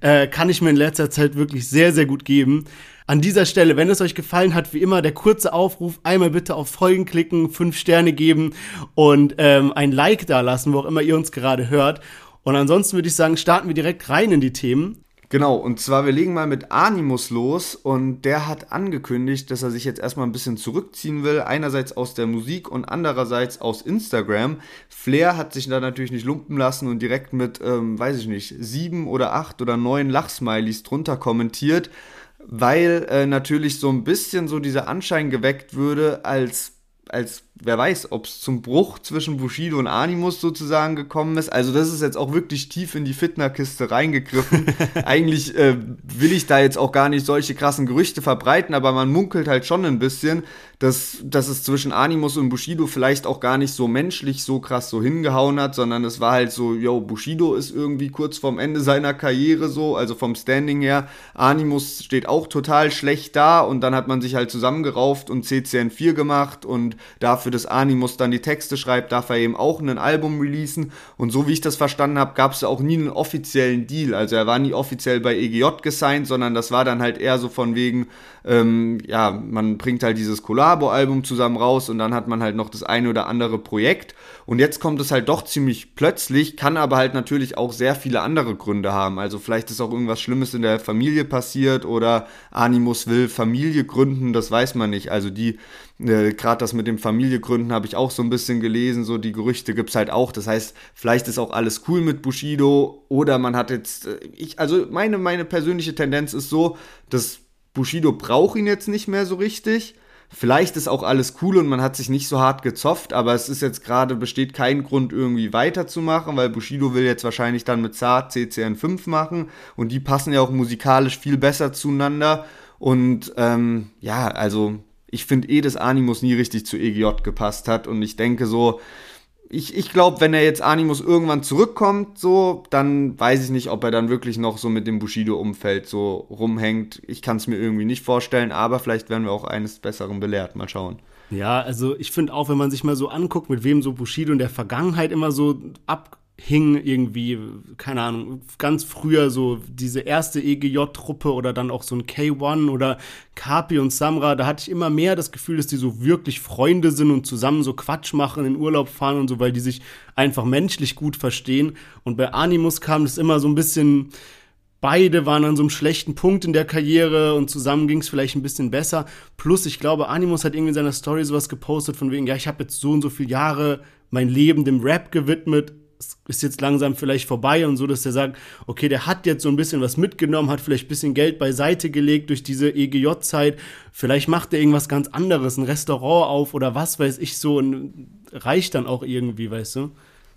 äh, kann ich mir in letzter Zeit wirklich sehr, sehr gut geben. An dieser Stelle, wenn es euch gefallen hat, wie immer der kurze Aufruf, einmal bitte auf Folgen klicken, fünf Sterne geben und ähm, ein Like da lassen, wo auch immer ihr uns gerade hört. Und ansonsten würde ich sagen, starten wir direkt rein in die Themen. Genau, und zwar wir legen mal mit Animus los und der hat angekündigt, dass er sich jetzt erstmal ein bisschen zurückziehen will, einerseits aus der Musik und andererseits aus Instagram. Flair hat sich da natürlich nicht lumpen lassen und direkt mit, ähm, weiß ich nicht, sieben oder acht oder neun Lachsmilies drunter kommentiert, weil äh, natürlich so ein bisschen so dieser Anschein geweckt würde, als als wer weiß, ob es zum Bruch zwischen Bushido und Animus sozusagen gekommen ist. Also das ist jetzt auch wirklich tief in die Fitnerkiste reingegriffen. Eigentlich äh, will ich da jetzt auch gar nicht solche krassen Gerüchte verbreiten, aber man munkelt halt schon ein bisschen, dass, dass es zwischen Animus und Bushido vielleicht auch gar nicht so menschlich so krass so hingehauen hat, sondern es war halt so, yo, Bushido ist irgendwie kurz vorm Ende seiner Karriere so, also vom Standing her. Animus steht auch total schlecht da und dann hat man sich halt zusammengerauft und CCN4 gemacht und dafür, dass Animus dann die Texte schreibt, darf er eben auch ein Album releasen und so wie ich das verstanden habe, gab es auch nie einen offiziellen Deal, also er war nie offiziell bei EGJ gesigned, sondern das war dann halt eher so von wegen, ähm, ja, man bringt halt dieses Collabo-Album zusammen raus und dann hat man halt noch das eine oder andere Projekt. Und jetzt kommt es halt doch ziemlich plötzlich, kann aber halt natürlich auch sehr viele andere Gründe haben. Also vielleicht ist auch irgendwas Schlimmes in der Familie passiert oder Animus will Familie gründen, das weiß man nicht. Also die, äh, gerade das mit dem Familiegründen habe ich auch so ein bisschen gelesen, so die Gerüchte gibt es halt auch. Das heißt, vielleicht ist auch alles cool mit Bushido oder man hat jetzt, äh, ich, also meine, meine persönliche Tendenz ist so, dass Bushido braucht ihn jetzt nicht mehr so richtig. Vielleicht ist auch alles cool und man hat sich nicht so hart gezofft, aber es ist jetzt gerade, besteht kein Grund irgendwie weiterzumachen, weil Bushido will jetzt wahrscheinlich dann mit Zart CCN5 machen und die passen ja auch musikalisch viel besser zueinander. Und ähm, ja, also ich finde eh, dass Animus nie richtig zu EGJ gepasst hat und ich denke so, ich, ich glaube, wenn er jetzt Animus irgendwann zurückkommt, so, dann weiß ich nicht, ob er dann wirklich noch so mit dem Bushido-Umfeld so rumhängt. Ich kann es mir irgendwie nicht vorstellen, aber vielleicht werden wir auch eines Besseren belehrt. Mal schauen. Ja, also ich finde auch, wenn man sich mal so anguckt, mit wem so Bushido in der Vergangenheit immer so ab hing irgendwie, keine Ahnung, ganz früher so diese erste EGJ-Truppe oder dann auch so ein K1 oder Kapi und Samra, da hatte ich immer mehr das Gefühl, dass die so wirklich Freunde sind und zusammen so Quatsch machen, in Urlaub fahren und so, weil die sich einfach menschlich gut verstehen. Und bei Animus kam das immer so ein bisschen, beide waren an so einem schlechten Punkt in der Karriere und zusammen ging es vielleicht ein bisschen besser. Plus, ich glaube, Animus hat irgendwie in seiner Story sowas gepostet von wegen, ja, ich habe jetzt so und so viele Jahre mein Leben dem Rap gewidmet, ist jetzt langsam vielleicht vorbei und so, dass der sagt, okay, der hat jetzt so ein bisschen was mitgenommen, hat vielleicht ein bisschen Geld beiseite gelegt durch diese EGJ-Zeit, vielleicht macht er irgendwas ganz anderes, ein Restaurant auf oder was weiß ich so und reicht dann auch irgendwie, weißt du?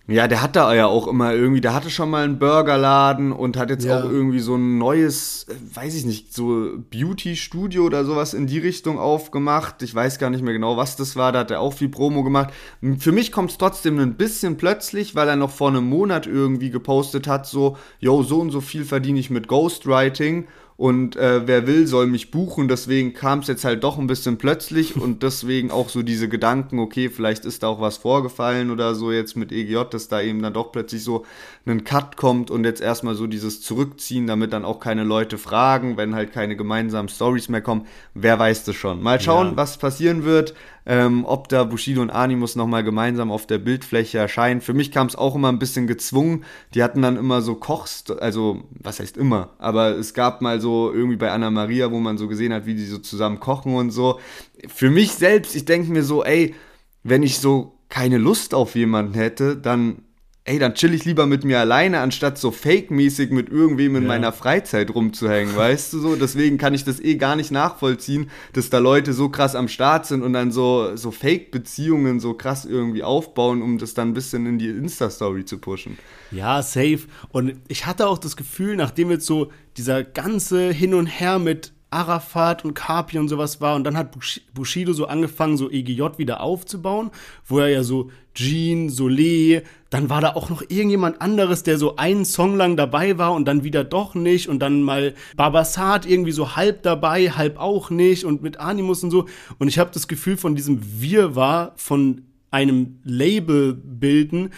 Ja, der hat da ja auch immer irgendwie, der hatte schon mal einen Burgerladen und hat jetzt ja. auch irgendwie so ein neues, äh, weiß ich nicht, so Beauty-Studio oder sowas in die Richtung aufgemacht. Ich weiß gar nicht mehr genau, was das war, da hat er auch viel Promo gemacht. Für mich kommt es trotzdem ein bisschen plötzlich, weil er noch vor einem Monat irgendwie gepostet hat, so, yo, so und so viel verdiene ich mit Ghostwriting und äh, wer will, soll mich buchen. Deswegen kam es jetzt halt doch ein bisschen plötzlich und deswegen auch so diese Gedanken, okay, vielleicht ist da auch was vorgefallen oder so jetzt mit EGJ, dass da eben dann doch plötzlich so ein Cut kommt und jetzt erstmal so dieses Zurückziehen, damit dann auch keine Leute fragen, wenn halt keine gemeinsamen Stories mehr kommen. Wer weiß das schon. Mal schauen, ja. was passieren wird ähm, ob da Bushido und Animus nochmal gemeinsam auf der Bildfläche erscheinen. Für mich kam es auch immer ein bisschen gezwungen. Die hatten dann immer so Kochst, also was heißt immer, aber es gab mal so irgendwie bei Anna Maria, wo man so gesehen hat, wie die so zusammen kochen und so. Für mich selbst, ich denke mir so, ey, wenn ich so keine Lust auf jemanden hätte, dann ey, dann chill ich lieber mit mir alleine, anstatt so fake-mäßig mit irgendwem in ja. meiner Freizeit rumzuhängen, weißt du so? Deswegen kann ich das eh gar nicht nachvollziehen, dass da Leute so krass am Start sind und dann so, so Fake-Beziehungen so krass irgendwie aufbauen, um das dann ein bisschen in die Insta-Story zu pushen. Ja, safe. Und ich hatte auch das Gefühl, nachdem jetzt so dieser ganze Hin und Her mit Arafat und Kapi und sowas war. Und dann hat Bushido so angefangen, so EGJ wieder aufzubauen, wo er ja so Jean, Solé, dann war da auch noch irgendjemand anderes, der so einen Song lang dabei war und dann wieder doch nicht und dann mal Babasat irgendwie so halb dabei, halb auch nicht und mit Animus und so. Und ich habe das Gefühl von diesem Wirrwarr von einem Label bilden,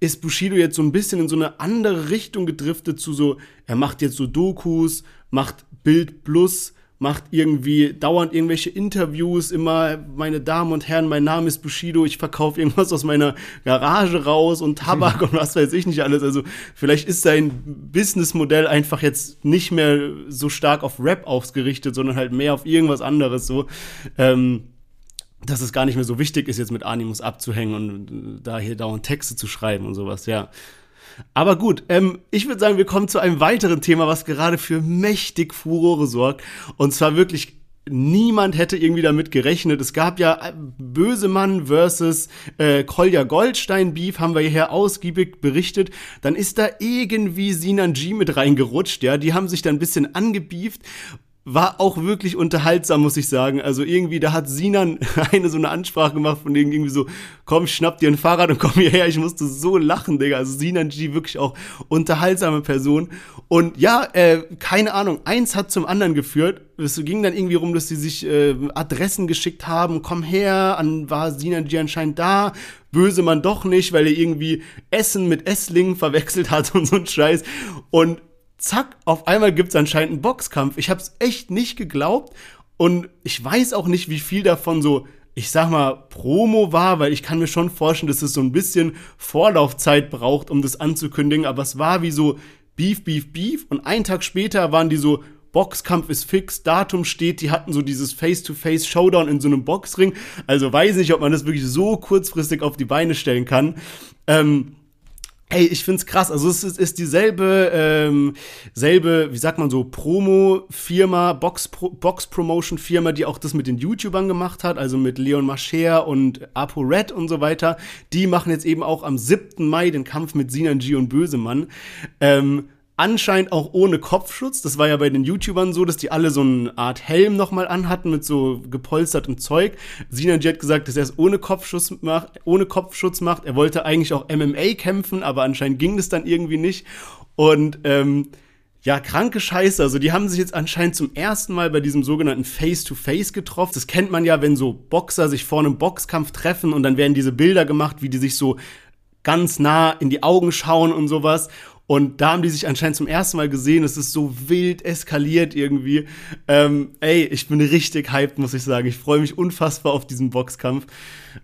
ist Bushido jetzt so ein bisschen in so eine andere Richtung gedriftet zu so, er macht jetzt so Dokus, macht Bild Plus, macht irgendwie dauernd irgendwelche Interviews, immer, meine Damen und Herren, mein Name ist Bushido, ich verkaufe irgendwas aus meiner Garage raus und Tabak und was weiß ich nicht alles. Also vielleicht ist sein Businessmodell einfach jetzt nicht mehr so stark auf Rap ausgerichtet, sondern halt mehr auf irgendwas anderes so. Ähm, dass es gar nicht mehr so wichtig ist, jetzt mit Animus abzuhängen und da hier dauernd Texte zu schreiben und sowas, ja. Aber gut, ähm, ich würde sagen, wir kommen zu einem weiteren Thema, was gerade für mächtig Furore sorgt. Und zwar wirklich niemand hätte irgendwie damit gerechnet. Es gab ja äh, Bösemann versus äh, Kolja Goldstein Beef, haben wir hierher ausgiebig berichtet. Dann ist da irgendwie Sinan G mit reingerutscht, ja. Die haben sich dann ein bisschen angebieft war auch wirklich unterhaltsam, muss ich sagen. Also irgendwie, da hat Sinan eine so eine Ansprache gemacht von denen irgendwie so, komm, schnapp dir ein Fahrrad und komm hierher. Ich musste so lachen, Digga. Also Sinan G wirklich auch unterhaltsame Person. Und ja, äh, keine Ahnung, eins hat zum anderen geführt. Es ging dann irgendwie rum, dass sie sich äh, Adressen geschickt haben. Komm her, an war Sinan G anscheinend da. Böse man doch nicht, weil er irgendwie Essen mit Esslingen verwechselt hat und so ein Scheiß. Und zack, auf einmal gibt es anscheinend einen Boxkampf. Ich habe es echt nicht geglaubt und ich weiß auch nicht, wie viel davon so, ich sag mal, Promo war, weil ich kann mir schon vorstellen, dass es so ein bisschen Vorlaufzeit braucht, um das anzukündigen, aber es war wie so Beef, Beef, Beef und einen Tag später waren die so, Boxkampf ist fix, Datum steht, die hatten so dieses Face-to-Face-Showdown in so einem Boxring. Also weiß nicht, ob man das wirklich so kurzfristig auf die Beine stellen kann. Ähm, Ey, ich find's krass. Also es ist, ist dieselbe, ähm, selbe, wie sagt man so, Promo-Firma, Box-Promotion-Firma, die auch das mit den YouTubern gemacht hat, also mit Leon Mascher und Apo Red und so weiter. Die machen jetzt eben auch am 7. Mai den Kampf mit Sinan G und Bösemann. Ähm, anscheinend auch ohne Kopfschutz. Das war ja bei den YouTubern so, dass die alle so eine Art Helm nochmal anhatten mit so gepolstertem Zeug. Sinan hat gesagt, dass er es ohne Kopfschutz macht, ohne Kopfschutz macht. Er wollte eigentlich auch MMA kämpfen, aber anscheinend ging das dann irgendwie nicht. Und ähm, ja, kranke Scheiße. Also die haben sich jetzt anscheinend zum ersten Mal bei diesem sogenannten Face-to-Face -face getroffen. Das kennt man ja, wenn so Boxer sich vor einem Boxkampf treffen und dann werden diese Bilder gemacht, wie die sich so ganz nah in die Augen schauen und sowas. Und da haben die sich anscheinend zum ersten Mal gesehen. Es ist so wild eskaliert irgendwie. Ähm, ey, ich bin richtig hyped, muss ich sagen. Ich freue mich unfassbar auf diesen Boxkampf.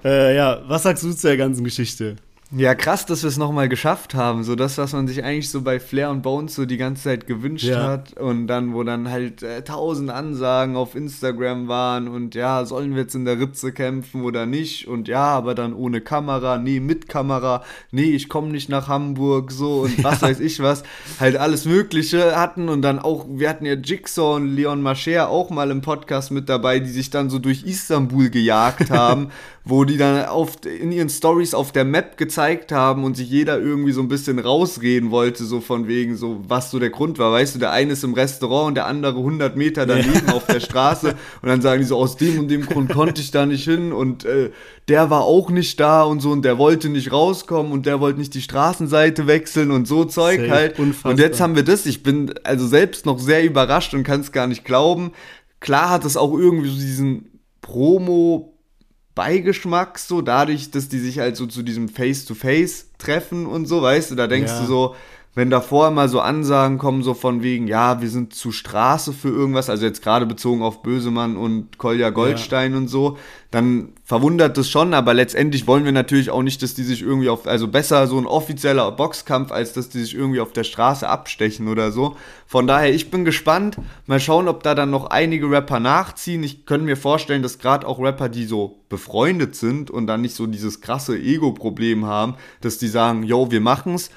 Äh, ja, was sagst du zu der ganzen Geschichte? Ja, krass, dass wir es nochmal geschafft haben. So das, was man sich eigentlich so bei Flair und Bones so die ganze Zeit gewünscht ja. hat. Und dann, wo dann halt äh, tausend Ansagen auf Instagram waren und ja, sollen wir jetzt in der Ritze kämpfen oder nicht? Und ja, aber dann ohne Kamera, nee, mit Kamera, nee, ich komme nicht nach Hamburg, so und was ja. weiß ich was. Halt alles Mögliche hatten und dann auch, wir hatten ja Jigsaw und Leon Mascher auch mal im Podcast mit dabei, die sich dann so durch Istanbul gejagt haben wo die dann auf, in ihren Stories auf der Map gezeigt haben und sich jeder irgendwie so ein bisschen rausreden wollte, so von wegen, so was so der Grund war. Weißt du, der eine ist im Restaurant und der andere 100 Meter daneben ja. auf der Straße und dann sagen die so, aus dem und dem Grund konnte ich da nicht hin und äh, der war auch nicht da und so und der wollte nicht rauskommen und der wollte nicht die Straßenseite wechseln und so Zeug Safe, halt. Unfassbar. Und jetzt haben wir das. Ich bin also selbst noch sehr überrascht und kann es gar nicht glauben. Klar hat es auch irgendwie so diesen Promo Beigeschmack, so dadurch, dass die sich halt so zu diesem Face-to-Face -face treffen und so, weißt du, da denkst ja. du so, wenn davor immer so Ansagen kommen, so von wegen, ja, wir sind zu Straße für irgendwas, also jetzt gerade bezogen auf Bösemann und Kolja Goldstein ja. und so, dann verwundert das schon, aber letztendlich wollen wir natürlich auch nicht, dass die sich irgendwie auf, also besser so ein offizieller Boxkampf, als dass die sich irgendwie auf der Straße abstechen oder so. Von daher, ich bin gespannt. Mal schauen, ob da dann noch einige Rapper nachziehen. Ich könnte mir vorstellen, dass gerade auch Rapper, die so befreundet sind und dann nicht so dieses krasse Ego-Problem haben, dass die sagen, yo, wir machen's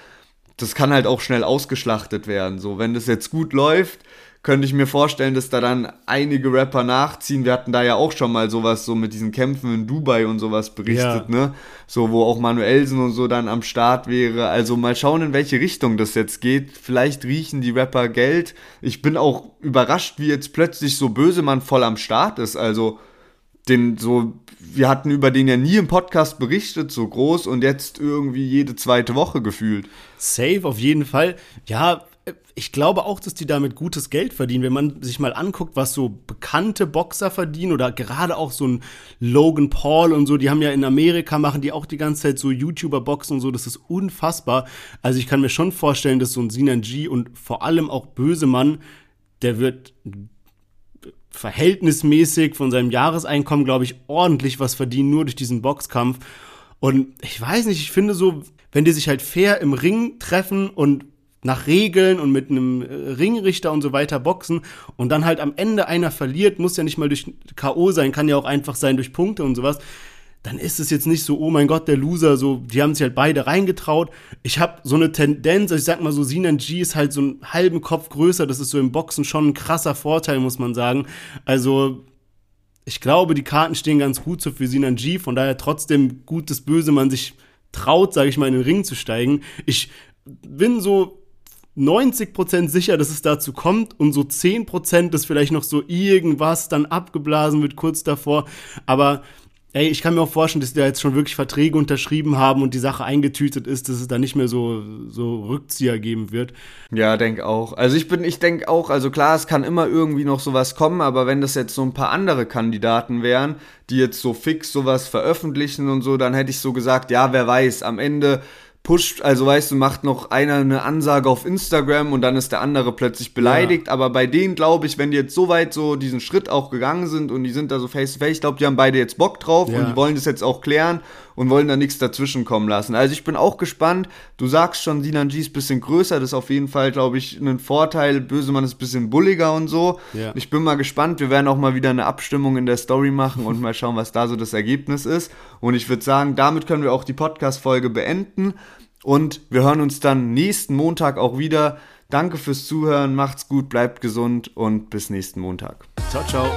das kann halt auch schnell ausgeschlachtet werden. So, wenn das jetzt gut läuft, könnte ich mir vorstellen, dass da dann einige Rapper nachziehen. Wir hatten da ja auch schon mal sowas so mit diesen Kämpfen in Dubai und sowas berichtet, ja. ne? So, wo auch Manuelsen und so dann am Start wäre. Also mal schauen, in welche Richtung das jetzt geht. Vielleicht riechen die Rapper Geld. Ich bin auch überrascht, wie jetzt plötzlich so Bösemann voll am Start ist. Also, den so, wir hatten über den ja nie im Podcast berichtet, so groß und jetzt irgendwie jede zweite Woche gefühlt. Safe, auf jeden Fall. Ja, ich glaube auch, dass die damit gutes Geld verdienen. Wenn man sich mal anguckt, was so bekannte Boxer verdienen oder gerade auch so ein Logan Paul und so, die haben ja in Amerika, machen die auch die ganze Zeit so YouTuber-Boxen und so, das ist unfassbar. Also ich kann mir schon vorstellen, dass so ein Sinan G und vor allem auch Bösemann, der wird verhältnismäßig von seinem Jahreseinkommen, glaube ich, ordentlich was verdienen, nur durch diesen Boxkampf. Und ich weiß nicht, ich finde so, wenn die sich halt fair im Ring treffen und nach Regeln und mit einem äh, Ringrichter und so weiter boxen und dann halt am Ende einer verliert, muss ja nicht mal durch K.O. sein, kann ja auch einfach sein durch Punkte und sowas, dann ist es jetzt nicht so, oh mein Gott, der Loser, so, die haben sich halt beide reingetraut. Ich habe so eine Tendenz, ich sag mal so, Sinan G ist halt so einen halben Kopf größer, das ist so im Boxen schon ein krasser Vorteil, muss man sagen. Also, ich glaube, die Karten stehen ganz gut so für Sinan G, von daher trotzdem gut, dass Böse man sich traut, sage ich mal, in den Ring zu steigen. Ich bin so 90% sicher, dass es dazu kommt und so 10%, dass vielleicht noch so irgendwas dann abgeblasen wird kurz davor. Aber ey, ich kann mir auch vorstellen, dass die da jetzt schon wirklich Verträge unterschrieben haben und die Sache eingetütet ist, dass es da nicht mehr so, so Rückzieher geben wird. Ja, denk auch. Also ich bin, ich denke auch, also klar, es kann immer irgendwie noch sowas kommen, aber wenn das jetzt so ein paar andere Kandidaten wären, die jetzt so fix sowas veröffentlichen und so, dann hätte ich so gesagt, ja, wer weiß, am Ende pusht, also weißt du, macht noch einer eine Ansage auf Instagram und dann ist der andere plötzlich beleidigt. Ja. Aber bei denen glaube ich, wenn die jetzt so weit so diesen Schritt auch gegangen sind und die sind da so face to face, ich glaube, die haben beide jetzt Bock drauf ja. und die wollen das jetzt auch klären und wollen da nichts dazwischen kommen lassen. Also ich bin auch gespannt. Du sagst schon, Sinan G ist ein bisschen größer, das ist auf jeden Fall, glaube ich, ein Vorteil. Bösemann ist ein bisschen bulliger und so. Ja. Ich bin mal gespannt. Wir werden auch mal wieder eine Abstimmung in der Story machen und mal schauen, was da so das Ergebnis ist. Und ich würde sagen, damit können wir auch die Podcast-Folge beenden. Und wir hören uns dann nächsten Montag auch wieder. Danke fürs Zuhören, macht's gut, bleibt gesund und bis nächsten Montag. Ciao, ciao.